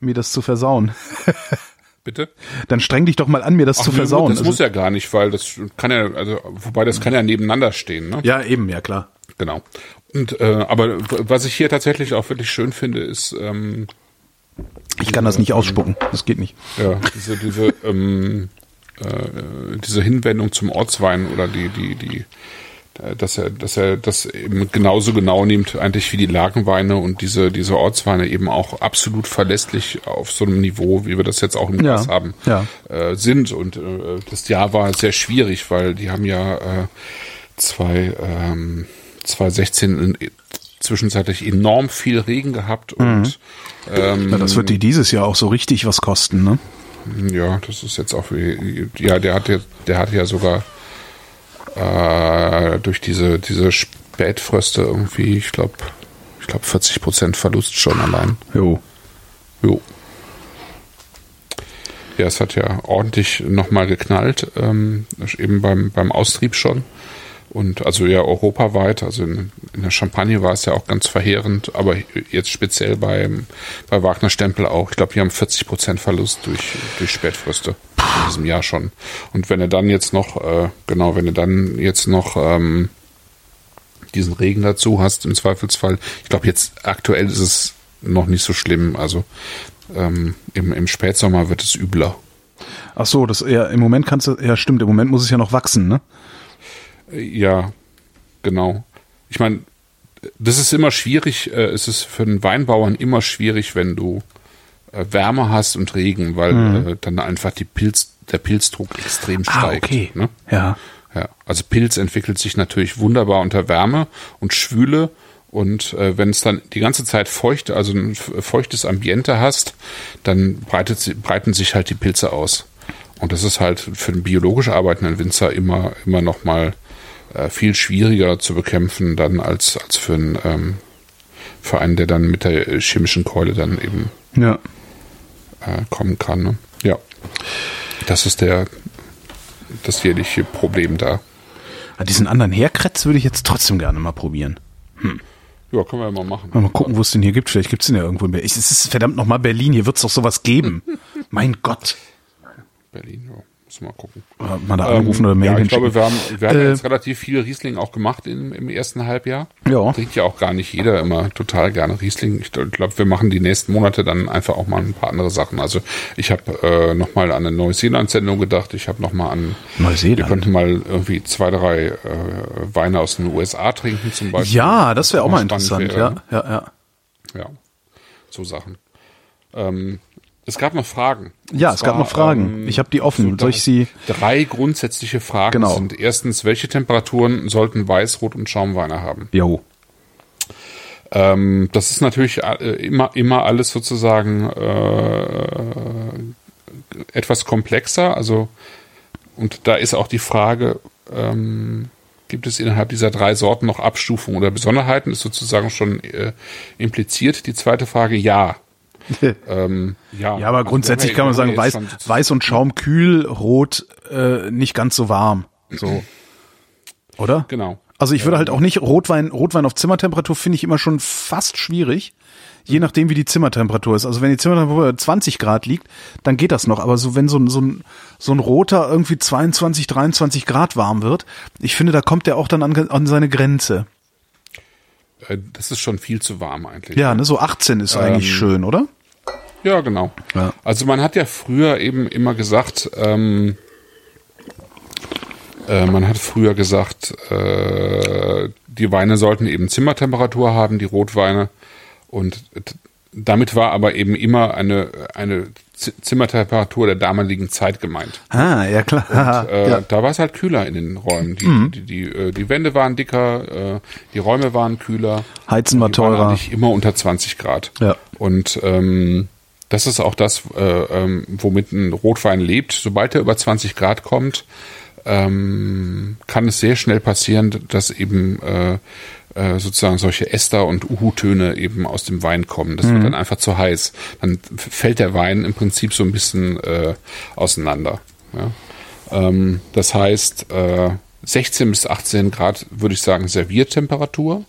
[SPEAKER 2] mir das zu versauen.
[SPEAKER 3] Bitte?
[SPEAKER 2] Dann streng dich doch mal an, mir das zu
[SPEAKER 3] nö,
[SPEAKER 2] versauen.
[SPEAKER 3] Das
[SPEAKER 2] Also-
[SPEAKER 3] muss ja gar nicht, weil das kann ja, also wobei das kann ja nebeneinander stehen. Ne?
[SPEAKER 2] ja, eben, ja klar.
[SPEAKER 3] Genau. Und äh, aber was ich hier tatsächlich auch wirklich schön finde, ist ähm,
[SPEAKER 2] Ich kann das nicht ausspucken. Das geht nicht.
[SPEAKER 3] ja diese diese ähm, äh, diese Hinwendung zum Ortswein oder die die die dass er dass er das eben genauso genau nimmt eigentlich wie die Lagenweine und diese diese Ortsweine eben auch absolut verlässlich auf so einem Niveau, wie wir das jetzt auch im
[SPEAKER 2] Ja,
[SPEAKER 3] Glas haben,
[SPEAKER 2] ja.
[SPEAKER 3] äh, sind und äh, das Jahr war sehr schwierig, weil die haben ja äh, zwei ähm, 2016 in, zwischenzeitlich enorm viel Regen gehabt und ähm,
[SPEAKER 2] Ja, das wird die dieses Jahr auch so richtig was kosten, ne?
[SPEAKER 3] ja, das ist jetzt auch wie, ja, der hat ja, der hat ja sogar äh, durch diese diese Spätfröste irgendwie, ich glaube, ich glaube 40 Prozent Verlust schon allein.
[SPEAKER 2] Jo.
[SPEAKER 3] Jo. Ja, es hat ja ordentlich nochmal geknallt, ähm, eben beim, beim Austrieb schon. Und also ja europaweit, also in, in der Champagne war es ja auch ganz verheerend, aber jetzt speziell beim, bei Wagner Stempel auch. Ich glaube, wir haben 40 Prozent Verlust durch, durch Spätfröste in diesem Jahr schon. Und wenn du dann jetzt noch, äh, genau, wenn du dann jetzt noch ähm, diesen Regen dazu hast, im Zweifelsfall, ich glaube, jetzt aktuell ist es noch nicht so schlimm. Also ähm, im, im Spätsommer wird es übler.
[SPEAKER 2] Ach so, das ja, im Moment kannst du, ja stimmt, im Moment muss es ja noch wachsen, ne?
[SPEAKER 3] Ja, genau. Ich meine, das ist immer schwierig. Äh, es ist für einen Weinbauern immer schwierig, wenn du äh, Wärme hast und Regen, weil äh, dann einfach die Pilz, der Pilzdruck extrem steigt. Ne?
[SPEAKER 2] Ja.
[SPEAKER 3] Ja, also Pilz entwickelt sich natürlich wunderbar unter Wärme und Schwüle. Und äh, wenn es dann die ganze Zeit feucht, also ein feuchtes Ambiente hast, dann breitet, sie- breiten sich halt die Pilze aus. Und das ist halt für den biologisch arbeitenden Winzer immer, immer noch mal äh, viel schwieriger zu bekämpfen dann als, als für einen, ähm, für einen, der dann mit der chemischen Keule dann eben
[SPEAKER 2] Ja.
[SPEAKER 3] äh, kommen kann. Ne? Ja, das ist der, das jährliche Problem da.
[SPEAKER 2] Ah, Diesen anderen Herkretz würde ich jetzt trotzdem gerne mal probieren.
[SPEAKER 3] Ja, können wir ja mal machen.
[SPEAKER 2] Mal gucken, wo es den hier gibt. Vielleicht gibt es den ja irgendwo in Berlin. Es ist verdammt nochmal Berlin. Hier wird es doch sowas geben. mein Gott.
[SPEAKER 3] Berlin, ja, muss mal gucken.
[SPEAKER 2] Oder mal da anrufen oder
[SPEAKER 3] Ähm,
[SPEAKER 2] Mail
[SPEAKER 3] Ja, ich glaube, wir haben, wir haben
[SPEAKER 2] Äh,
[SPEAKER 3] jetzt relativ viel Riesling auch gemacht im, im ersten Halbjahr.
[SPEAKER 2] Ja.
[SPEAKER 3] Trinkt ja auch gar nicht jeder immer total gerne Riesling. Ich glaube, wir machen die nächsten Monate dann einfach auch mal ein paar andere Sachen. Also ich habe äh, nochmal an eine Neuseeland-Sendung gedacht. Ich habe nochmal an,
[SPEAKER 2] Neuseeland?
[SPEAKER 3] wir könnten mal irgendwie zwei, drei äh, Weine aus den USA trinken zum Beispiel.
[SPEAKER 2] Ja, das wäre auch mal interessant.
[SPEAKER 3] wäre,
[SPEAKER 2] Ja, ja, ja.
[SPEAKER 3] Ja, so Sachen. Ähm, es gab noch Fragen.
[SPEAKER 2] Ja, es gab noch Fragen.
[SPEAKER 3] ähm,
[SPEAKER 2] Ich habe die offen. Soll ich sie?
[SPEAKER 3] Drei grundsätzliche Fragen
[SPEAKER 2] Genau.
[SPEAKER 3] sind erstens, welche Temperaturen sollten Weiß, Rot und Schaumweine haben?
[SPEAKER 2] Jo.
[SPEAKER 3] Ähm, das ist natürlich äh, immer, immer alles sozusagen äh, etwas komplexer. Also, und da ist auch die Frage, ähm, gibt es innerhalb dieser drei Sorten noch Abstufungen oder Besonderheiten? Ist sozusagen schon äh, impliziert. Die zweite Frage, ja. Ähm, ja.
[SPEAKER 2] Ja, aber grundsätzlich kann man sagen, weiß, weiß und Schaum kühl, rot äh, nicht ganz so warm. So. Oder?
[SPEAKER 3] Genau.
[SPEAKER 2] Also ich würde halt auch nicht Rotwein, Rotwein auf Zimmertemperatur finde ich immer schon fast schwierig. Je nachdem, wie die Zimmertemperatur ist. Also wenn die Zimmertemperatur 20 Grad liegt, dann geht das noch. Aber so, wenn so ein, so ein, so ein roter irgendwie 22, 23 Grad warm wird, ich finde, da kommt der auch dann an, an seine Grenze.
[SPEAKER 3] Äh, Das ist schon viel zu warm eigentlich.
[SPEAKER 2] Ja, ne, so 18 ist eigentlich schön, oder?
[SPEAKER 3] Ja, genau.
[SPEAKER 2] Ja.
[SPEAKER 3] Also man hat ja früher eben immer gesagt, ähm, äh, man hat früher gesagt, äh, die Weine sollten eben Zimmertemperatur haben, die Rotweine. Und damit war aber eben immer eine, eine Zimmertemperatur der damaligen Zeit gemeint.
[SPEAKER 2] Ah, ja klar.
[SPEAKER 3] Und, äh,
[SPEAKER 2] ja.
[SPEAKER 3] Da war es halt kühler in den Räumen. Die,
[SPEAKER 2] Mhm.
[SPEAKER 3] die, die, äh, die Wände waren dicker, äh, die Räume waren kühler.
[SPEAKER 2] Heizen war
[SPEAKER 3] Die waren
[SPEAKER 2] teurer.
[SPEAKER 3] nicht immer unter 20 Grad.
[SPEAKER 2] Ja.
[SPEAKER 3] Und ähm, das ist auch das, äh, ähm, womit ein Rotwein lebt. Sobald er über 20 Grad kommt, ähm, kann es sehr schnell passieren, dass eben äh, äh, sozusagen solche Ester- und Uhu-Töne eben aus dem Wein kommen. Das wird dann einfach zu heiß. Dann fällt der Wein im Prinzip so ein bisschen äh, auseinander. Ja? Ähm, das heißt, äh, 16 bis 18 Grad würde ich sagen Serviertemperatur.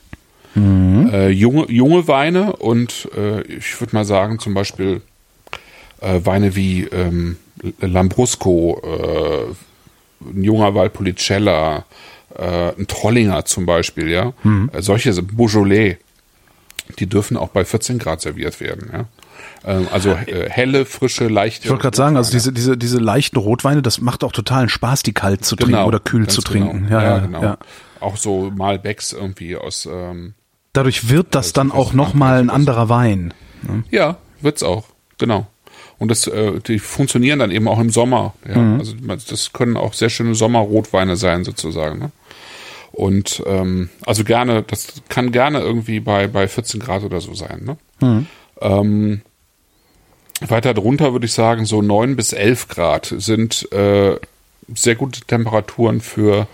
[SPEAKER 3] Äh, junge, junge Weine und äh, ich würde mal sagen zum Beispiel äh, Weine wie ähm, Lambrusco, äh, ein junger Valpolicella, äh, ein Trollinger zum Beispiel, ja. Äh, solche Beaujolais, die dürfen auch bei 14 Grad serviert werden, ja. Ähm, also äh, helle, frische, leichte.
[SPEAKER 2] Ich wollte gerade sagen, also diese, diese, diese leichten Rotweine, das macht auch totalen Spaß, die kalt zu trinken oder kühl zu trinken.
[SPEAKER 3] Genau.
[SPEAKER 2] Ja, ja,
[SPEAKER 3] genau.
[SPEAKER 2] ja.
[SPEAKER 3] Auch so Malbecs irgendwie aus. Ähm,
[SPEAKER 2] Dadurch wird das dann
[SPEAKER 3] das
[SPEAKER 2] auch nochmal ein anderer Wein.
[SPEAKER 3] Ja, wird's auch, genau. Und das, äh, die funktionieren dann eben auch im Sommer. Ja?
[SPEAKER 2] Mhm.
[SPEAKER 3] Also das können auch sehr schöne Sommerrotweine sein sozusagen. Ne? Und ähm, also gerne, das kann gerne irgendwie bei bei 14 Grad oder so sein. Ne?
[SPEAKER 2] Mhm.
[SPEAKER 3] Ähm, weiter drunter würde ich sagen, so 9 bis 11 Grad sind äh, sehr gute Temperaturen für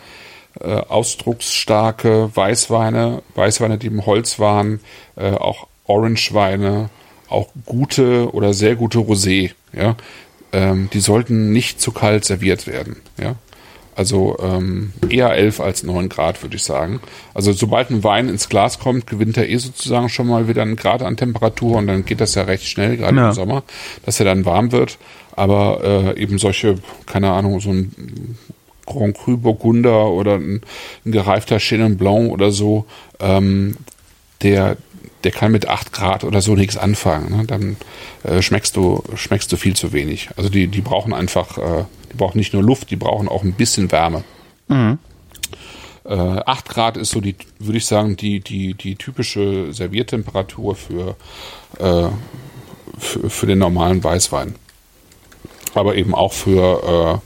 [SPEAKER 3] äh, ausdrucksstarke Weißweine, Weißweine, die im Holz waren, äh, auch Orangeweine, auch gute oder sehr gute Rosé, ja. Ähm, die sollten nicht zu kalt serviert werden, ja. Also ähm, eher 11 als 9 Grad, würde ich sagen. Also sobald ein Wein ins Glas kommt, gewinnt er eh sozusagen schon mal wieder einen Grad an Temperatur und dann geht das ja recht schnell, gerade
[SPEAKER 2] Ja.
[SPEAKER 3] im Sommer, dass er dann warm wird. Aber äh, eben solche, keine Ahnung, so ein Grand Cru Burgunder oder ein, ein gereifter Chenin Blanc oder so, ähm, der, der kann mit 8 Grad oder so nichts anfangen. Ne? Dann äh, schmeckst du schmeckst du viel zu wenig. Also die, die brauchen einfach, äh, die brauchen nicht nur Luft, die brauchen auch ein bisschen Wärme. Äh, 8 Grad ist so die, würde ich sagen, die, die, die typische Serviertemperatur für, äh, für, für den normalen Weißwein. Aber eben auch für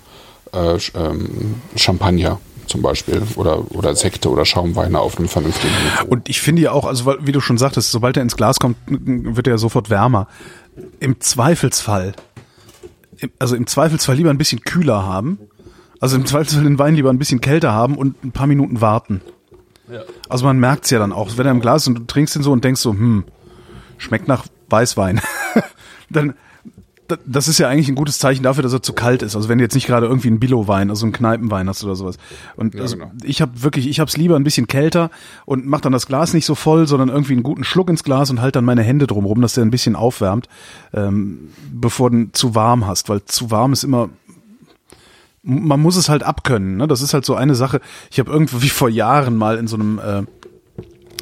[SPEAKER 3] äh, äh, ähm, Champagner zum Beispiel oder, oder Sekte oder Schaumweine auf einem vernünftigen Niveau.
[SPEAKER 2] Und ich finde ja auch, also wie du schon sagtest, sobald er ins Glas kommt, wird er ja sofort wärmer. Im Zweifelsfall, also im Zweifelsfall lieber ein bisschen kühler haben. Also im Zweifelsfall den Wein lieber ein bisschen kälter haben und ein paar Minuten warten. Also man merkt's ja dann auch, wenn er im Glas ist und du trinkst ihn so und denkst so, hm, schmeckt nach Weißwein. dann da- das ist ja eigentlich ein gutes Zeichen dafür, dass er zu kalt ist. Also wenn du jetzt nicht gerade irgendwie einen Billo-Wein, also einen Kneipenwein hast oder sowas. Und also
[SPEAKER 3] genau.
[SPEAKER 2] ich habe wirklich, ich hab's lieber ein bisschen kälter und mach dann das Glas nicht so voll, sondern irgendwie einen guten Schluck ins Glas und halt dann meine Hände drumrum, dass der ein bisschen aufwärmt, ähm, bevor du zu warm hast, weil zu warm ist immer man muss es halt abkönnen. Ne? Das ist halt so eine Sache. Ich habe irgendwie vor Jahren mal in so einem, äh,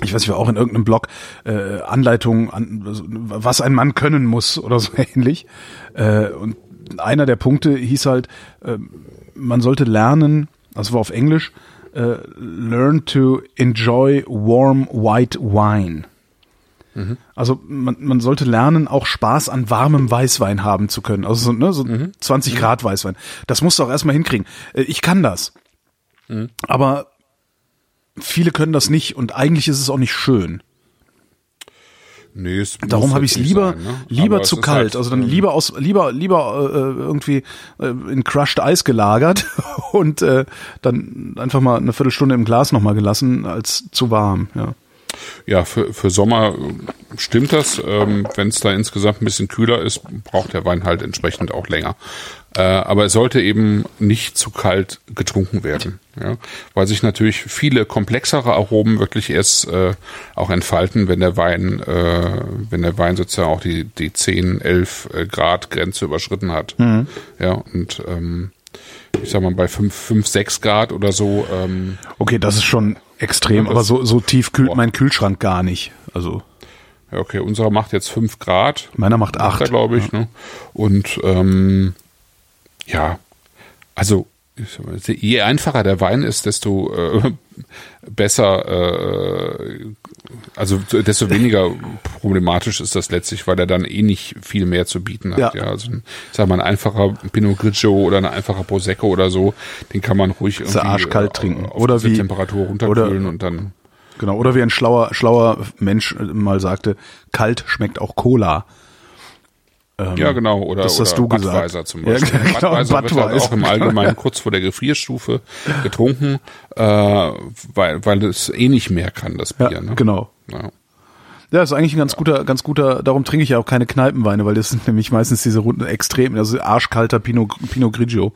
[SPEAKER 2] ich weiß nicht, auch in irgendeinem Blog äh, Anleitungen, an, was ein Mann können muss oder so ähnlich. Äh, und einer der Punkte hieß halt, äh, man sollte lernen, also war auf Englisch, äh, learn to enjoy warm white wine. Also man, man sollte lernen, auch Spaß an warmem Weißwein haben zu können. Also so, ne, so 20 Grad Weißwein. Das musst du auch erstmal hinkriegen. Äh, Ich kann das. Aber viele können das nicht und eigentlich ist es auch nicht schön.
[SPEAKER 3] Nee, es
[SPEAKER 2] Darum habe ich es lieber
[SPEAKER 3] sein, ne?
[SPEAKER 2] lieber
[SPEAKER 3] Aber
[SPEAKER 2] zu kalt.
[SPEAKER 3] halt,
[SPEAKER 2] also dann
[SPEAKER 3] ähm,
[SPEAKER 2] lieber aus lieber lieber äh, irgendwie äh, in crushed Eis gelagert und äh, dann einfach mal eine Viertelstunde im Glas nochmal gelassen als zu warm. Ja.
[SPEAKER 3] Ja, für, für Sommer äh, stimmt das. Ähm, Wenn es da insgesamt ein bisschen kühler ist, braucht der Wein halt entsprechend auch länger. Äh, aber es sollte eben nicht zu kalt getrunken werden, ja? weil sich natürlich viele komplexere Aromen wirklich erst äh, auch entfalten, wenn der Wein, äh, wenn der Wein sozusagen auch die, die 10, 11 äh, Grad Grenze überschritten hat. Ja, und ähm, ich sag mal, bei 5, 5 6 Grad oder so, ähm,
[SPEAKER 2] Okay, das ist schon extrem,
[SPEAKER 3] Ja,
[SPEAKER 2] aber so so tief kühlt
[SPEAKER 3] Boah.
[SPEAKER 2] mein Kühlschrank gar nicht. Also
[SPEAKER 3] ja, okay, unserer macht jetzt 5 Grad.
[SPEAKER 2] meiner macht acht.
[SPEAKER 3] glaube ich. Ne? Und ähm, ja, also je einfacher der Wein ist, desto äh, besser, äh, also desto weniger problematisch ist das letztlich, weil er dann eh nicht viel mehr zu bieten hat. Ja,
[SPEAKER 2] Ja.
[SPEAKER 3] also ein, sag mal, ein einfacher Pinot Grigio oder ein einfacher Prosecco oder so, den kann man ruhig irgendwie
[SPEAKER 2] arschkalt
[SPEAKER 3] äh,
[SPEAKER 2] trinken.
[SPEAKER 3] auf
[SPEAKER 2] Oder wie-
[SPEAKER 3] Temperatur runterkühlen
[SPEAKER 2] oder-
[SPEAKER 3] und dann
[SPEAKER 2] Genau. Oder wie ein schlauer, schlauer Mensch äh, mal sagte, kalt schmeckt auch Cola. Ähm,
[SPEAKER 3] Ja, genau. Oder,
[SPEAKER 2] das hast
[SPEAKER 3] oder
[SPEAKER 2] du gesagt.
[SPEAKER 3] Budweiser zum
[SPEAKER 2] Ja,
[SPEAKER 3] Beispiel.
[SPEAKER 2] genau,
[SPEAKER 3] Budweiser, wird halt
[SPEAKER 2] Budweiser.
[SPEAKER 3] auch im Allgemeinen kurz vor der Gefrierstufe getrunken, äh, weil, weil es eh nicht mehr kann, das
[SPEAKER 2] Ja,
[SPEAKER 3] Bier. ne?
[SPEAKER 2] genau.
[SPEAKER 3] Ja.
[SPEAKER 2] Ja, ist eigentlich ein ganz guter, ganz guter, darum trinke ich ja auch keine Kneipenweine, weil das sind nämlich meistens diese runden extrem, also arschkalter Pinot, Pinot Grigio.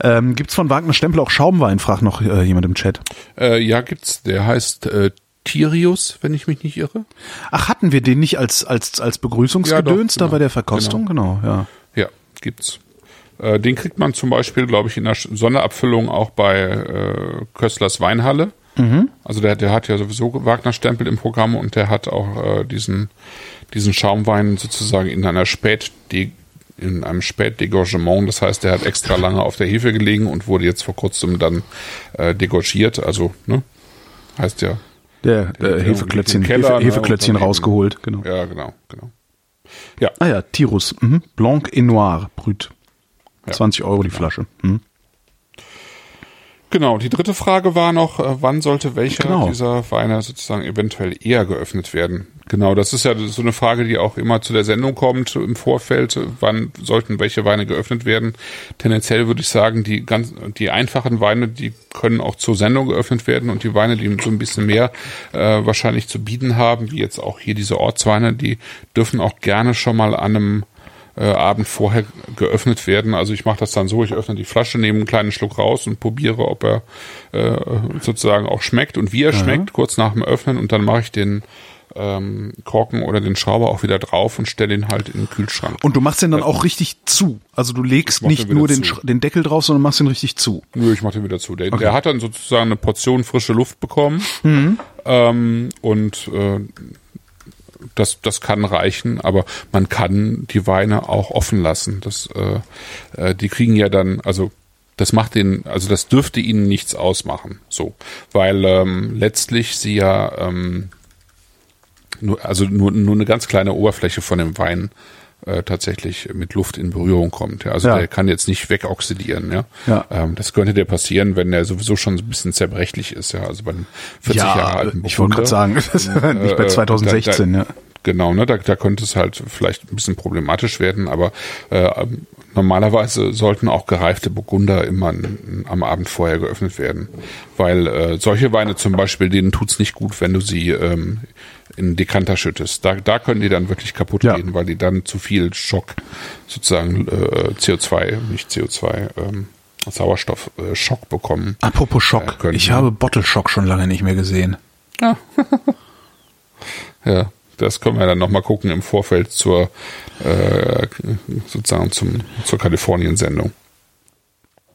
[SPEAKER 2] Ähm, gibt's von Wagner Stempel auch Schaumwein, fragt noch äh, jemand im Chat.
[SPEAKER 3] Äh, ja, gibt's. Der heißt äh, Tirius, wenn ich mich nicht irre.
[SPEAKER 2] Ach, hatten wir den nicht als, als, als Begrüßungsgedöns
[SPEAKER 3] Ja, doch,
[SPEAKER 2] da
[SPEAKER 3] genau.
[SPEAKER 2] bei der Verkostung? Genau, ja.
[SPEAKER 3] Ja, gibt's. Äh, den kriegt man zum Beispiel, glaube ich, in der Sonderabfüllung auch bei äh, Kösslers Weinhalle. Also der, der hat ja sowieso Wagner-Stempel im Programm und der hat auch äh, diesen, diesen Schaumwein sozusagen in einer Spät in einem Spätdegorgement, das heißt, der hat extra lange auf der Hefe gelegen und wurde jetzt vor kurzem dann äh, degorgiert, also ne, heißt ja,
[SPEAKER 2] Der, der
[SPEAKER 3] den-
[SPEAKER 2] Hefeklötzchen,
[SPEAKER 3] den Keller,
[SPEAKER 2] Hefe,
[SPEAKER 3] ne,
[SPEAKER 2] Hefeklötzchen
[SPEAKER 3] dann
[SPEAKER 2] rausgeholt, genau.
[SPEAKER 3] ja genau, genau. Ja,
[SPEAKER 2] Ah ja, Tirus, mhm. Blanc et Noir, Brüt.
[SPEAKER 3] Ja.
[SPEAKER 2] 20 Euro die Flasche. Mhm.
[SPEAKER 3] Genau, die dritte Frage war noch, äh, wann sollte welcher
[SPEAKER 2] Genau.
[SPEAKER 3] dieser Weine sozusagen eventuell eher geöffnet werden? Genau, das ist ja so eine Frage, die auch immer zu der Sendung kommt im Vorfeld. Wann sollten welche Weine geöffnet werden? Tendenziell würde ich sagen, die ganz, die einfachen Weine, die können auch zur Sendung geöffnet werden und die Weine, die so ein bisschen mehr äh, wahrscheinlich zu bieten haben, wie jetzt auch hier diese Ortsweine, die dürfen auch gerne schon mal an einem äh, Abend vorher geöffnet werden. Also ich mache das dann so, ich öffne die Flasche, nehme einen kleinen Schluck raus und probiere, ob er äh, sozusagen auch schmeckt und wie er schmeckt, kurz nach dem Öffnen und dann mache ich den ähm, Korken oder den Schrauber auch wieder drauf und stelle ihn halt in den Kühlschrank.
[SPEAKER 2] Und du machst den dann auch richtig zu. Also du legst
[SPEAKER 3] mach
[SPEAKER 2] nicht
[SPEAKER 3] den
[SPEAKER 2] nur den, den Deckel drauf, sondern machst ihn richtig zu.
[SPEAKER 3] Nö, ich mache den wieder zu. Der, der hat dann sozusagen eine Portion frische Luft bekommen
[SPEAKER 2] Mhm.
[SPEAKER 3] ähm, und äh, das, das kann reichen, aber man kann die Weine auch offen lassen. Das, äh, äh, die kriegen ja dann, also das macht den, also das dürfte ihnen nichts ausmachen, so, weil ähm, letztlich sie ja ähm, nur, also nur, nur eine ganz kleine Oberfläche von dem Wein äh, tatsächlich mit Luft in Berührung kommt. Ja. Also
[SPEAKER 2] Ja.
[SPEAKER 3] der kann jetzt nicht wegoxidieren. Ja.
[SPEAKER 2] Ja.
[SPEAKER 3] Ähm, das könnte dir passieren, wenn der sowieso schon ein bisschen zerbrechlich ist. Ja. Also bei einem 40 Jahre alten
[SPEAKER 2] ich wollte gerade sagen, ist nicht bei
[SPEAKER 3] äh,
[SPEAKER 2] 2016,
[SPEAKER 3] da,
[SPEAKER 2] ja.
[SPEAKER 3] da, Genau, ne, da, da könnte es halt vielleicht ein bisschen problematisch werden, aber äh, normalerweise sollten auch gereifte Burgunder immer am Abend vorher geöffnet werden, weil äh, solche Weine zum Beispiel, denen tut's nicht gut, wenn du sie ähm, in Dekanter schüttest. Da, da können die dann wirklich kaputt
[SPEAKER 2] Ja.
[SPEAKER 3] gehen, weil die dann zu viel Schock, sozusagen äh, CO2, nicht CO2, ähm, Sauerstoff, äh, Schock bekommen.
[SPEAKER 2] Apropos Schock,
[SPEAKER 3] Ja, können,
[SPEAKER 2] ich
[SPEAKER 3] ja.
[SPEAKER 2] habe Bottle Shock schon lange nicht mehr gesehen.
[SPEAKER 3] Ja, das können wir dann nochmal gucken im Vorfeld zur äh, sozusagen zum zur Kalifornien-Sendung.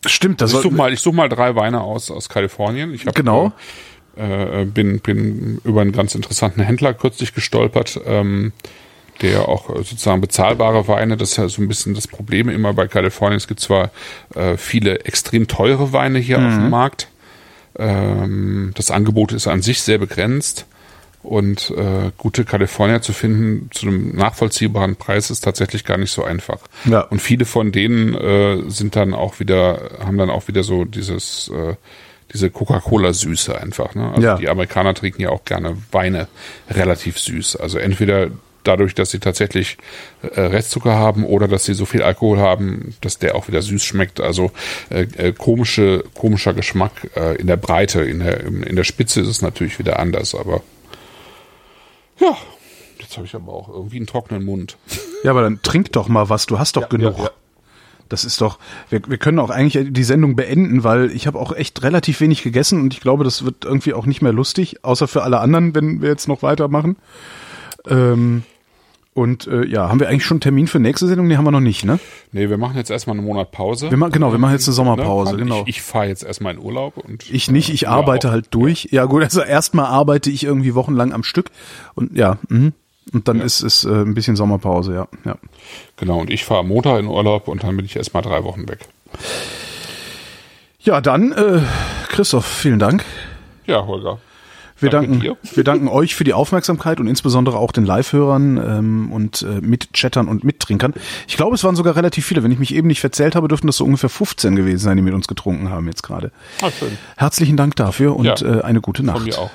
[SPEAKER 2] Stimmt, das
[SPEAKER 3] Ich such
[SPEAKER 2] soll,
[SPEAKER 3] mal, ich such mal drei Weine aus aus Kalifornien. Ich
[SPEAKER 2] Genau.
[SPEAKER 3] Äh, bin bin über einen ganz interessanten Händler kürzlich gestolpert, ähm, der auch äh, sozusagen bezahlbare Weine. Das ist ja so ein bisschen das Problem immer bei Kalifornien. Es gibt zwar äh, viele extrem teure Weine hier auf dem Markt. Ähm, das Angebot ist an sich sehr begrenzt. Und äh, gute Kalifornier zu finden zu einem nachvollziehbaren Preis ist tatsächlich gar nicht so einfach.
[SPEAKER 2] Ja.
[SPEAKER 3] Und viele von denen äh, sind dann auch wieder, haben dann auch wieder so dieses, äh, diese Coca-Cola-Süße einfach. Ne? Also
[SPEAKER 2] Ja.
[SPEAKER 3] die Amerikaner trinken ja auch gerne Weine relativ süß. Also entweder dadurch, dass sie tatsächlich äh, Restzucker haben oder dass sie so viel Alkohol haben, dass der auch wieder süß schmeckt. Also äh, äh, komische, komischer Geschmack äh, in der Breite, in der, in der Spitze ist es natürlich wieder anders, aber ja, jetzt habe ich aber auch irgendwie einen trockenen Mund.
[SPEAKER 2] ja, aber dann trink doch mal was, du hast doch genug.
[SPEAKER 3] ja.
[SPEAKER 2] Das ist doch, wir, wir können auch eigentlich die Sendung beenden, weil ich habe auch echt relativ wenig gegessen und ich glaube, das wird irgendwie auch nicht mehr lustig, außer für alle anderen, wenn wir jetzt noch weitermachen. Ähm, und äh, ja, haben wir eigentlich schon einen Termin für nächste Sendung? Nee, haben wir noch nicht, ne?
[SPEAKER 3] Nee, wir machen jetzt erstmal einen Monat Pause.
[SPEAKER 2] Wir machen, genau, wir machen jetzt eine Sommerpause,
[SPEAKER 3] Ne?
[SPEAKER 2] genau.
[SPEAKER 3] Ich, ich fahre jetzt erstmal in Urlaub und
[SPEAKER 2] Ich nicht, ich
[SPEAKER 3] Ja,
[SPEAKER 2] arbeite
[SPEAKER 3] auch.
[SPEAKER 2] halt durch. Ja gut, also erstmal arbeite ich irgendwie wochenlang am Stück und ja, mhm. Und dann ist es äh, ein bisschen Sommerpause, ja, ja.
[SPEAKER 3] Genau, und ich fahre am Montag in Urlaub und dann bin ich erstmal drei Wochen weg.
[SPEAKER 2] Ja, dann, äh, Christoph, vielen Dank.
[SPEAKER 3] Ja, Holger.
[SPEAKER 2] Wir
[SPEAKER 3] Danke
[SPEAKER 2] danken,
[SPEAKER 3] dir.
[SPEAKER 2] wir danken euch für die Aufmerksamkeit und insbesondere auch den Live-Hörern ähm, und äh, Mitchattern und Mittrinkern. Ich glaube, es waren sogar relativ viele. Wenn ich mich eben nicht verzählt habe, dürften das so ungefähr 15 gewesen sein, die mit uns getrunken haben jetzt gerade.
[SPEAKER 3] Ah, schön.
[SPEAKER 2] Herzlichen Dank dafür und
[SPEAKER 3] Ja.
[SPEAKER 2] äh, eine gute Nacht.
[SPEAKER 3] Von mir auch.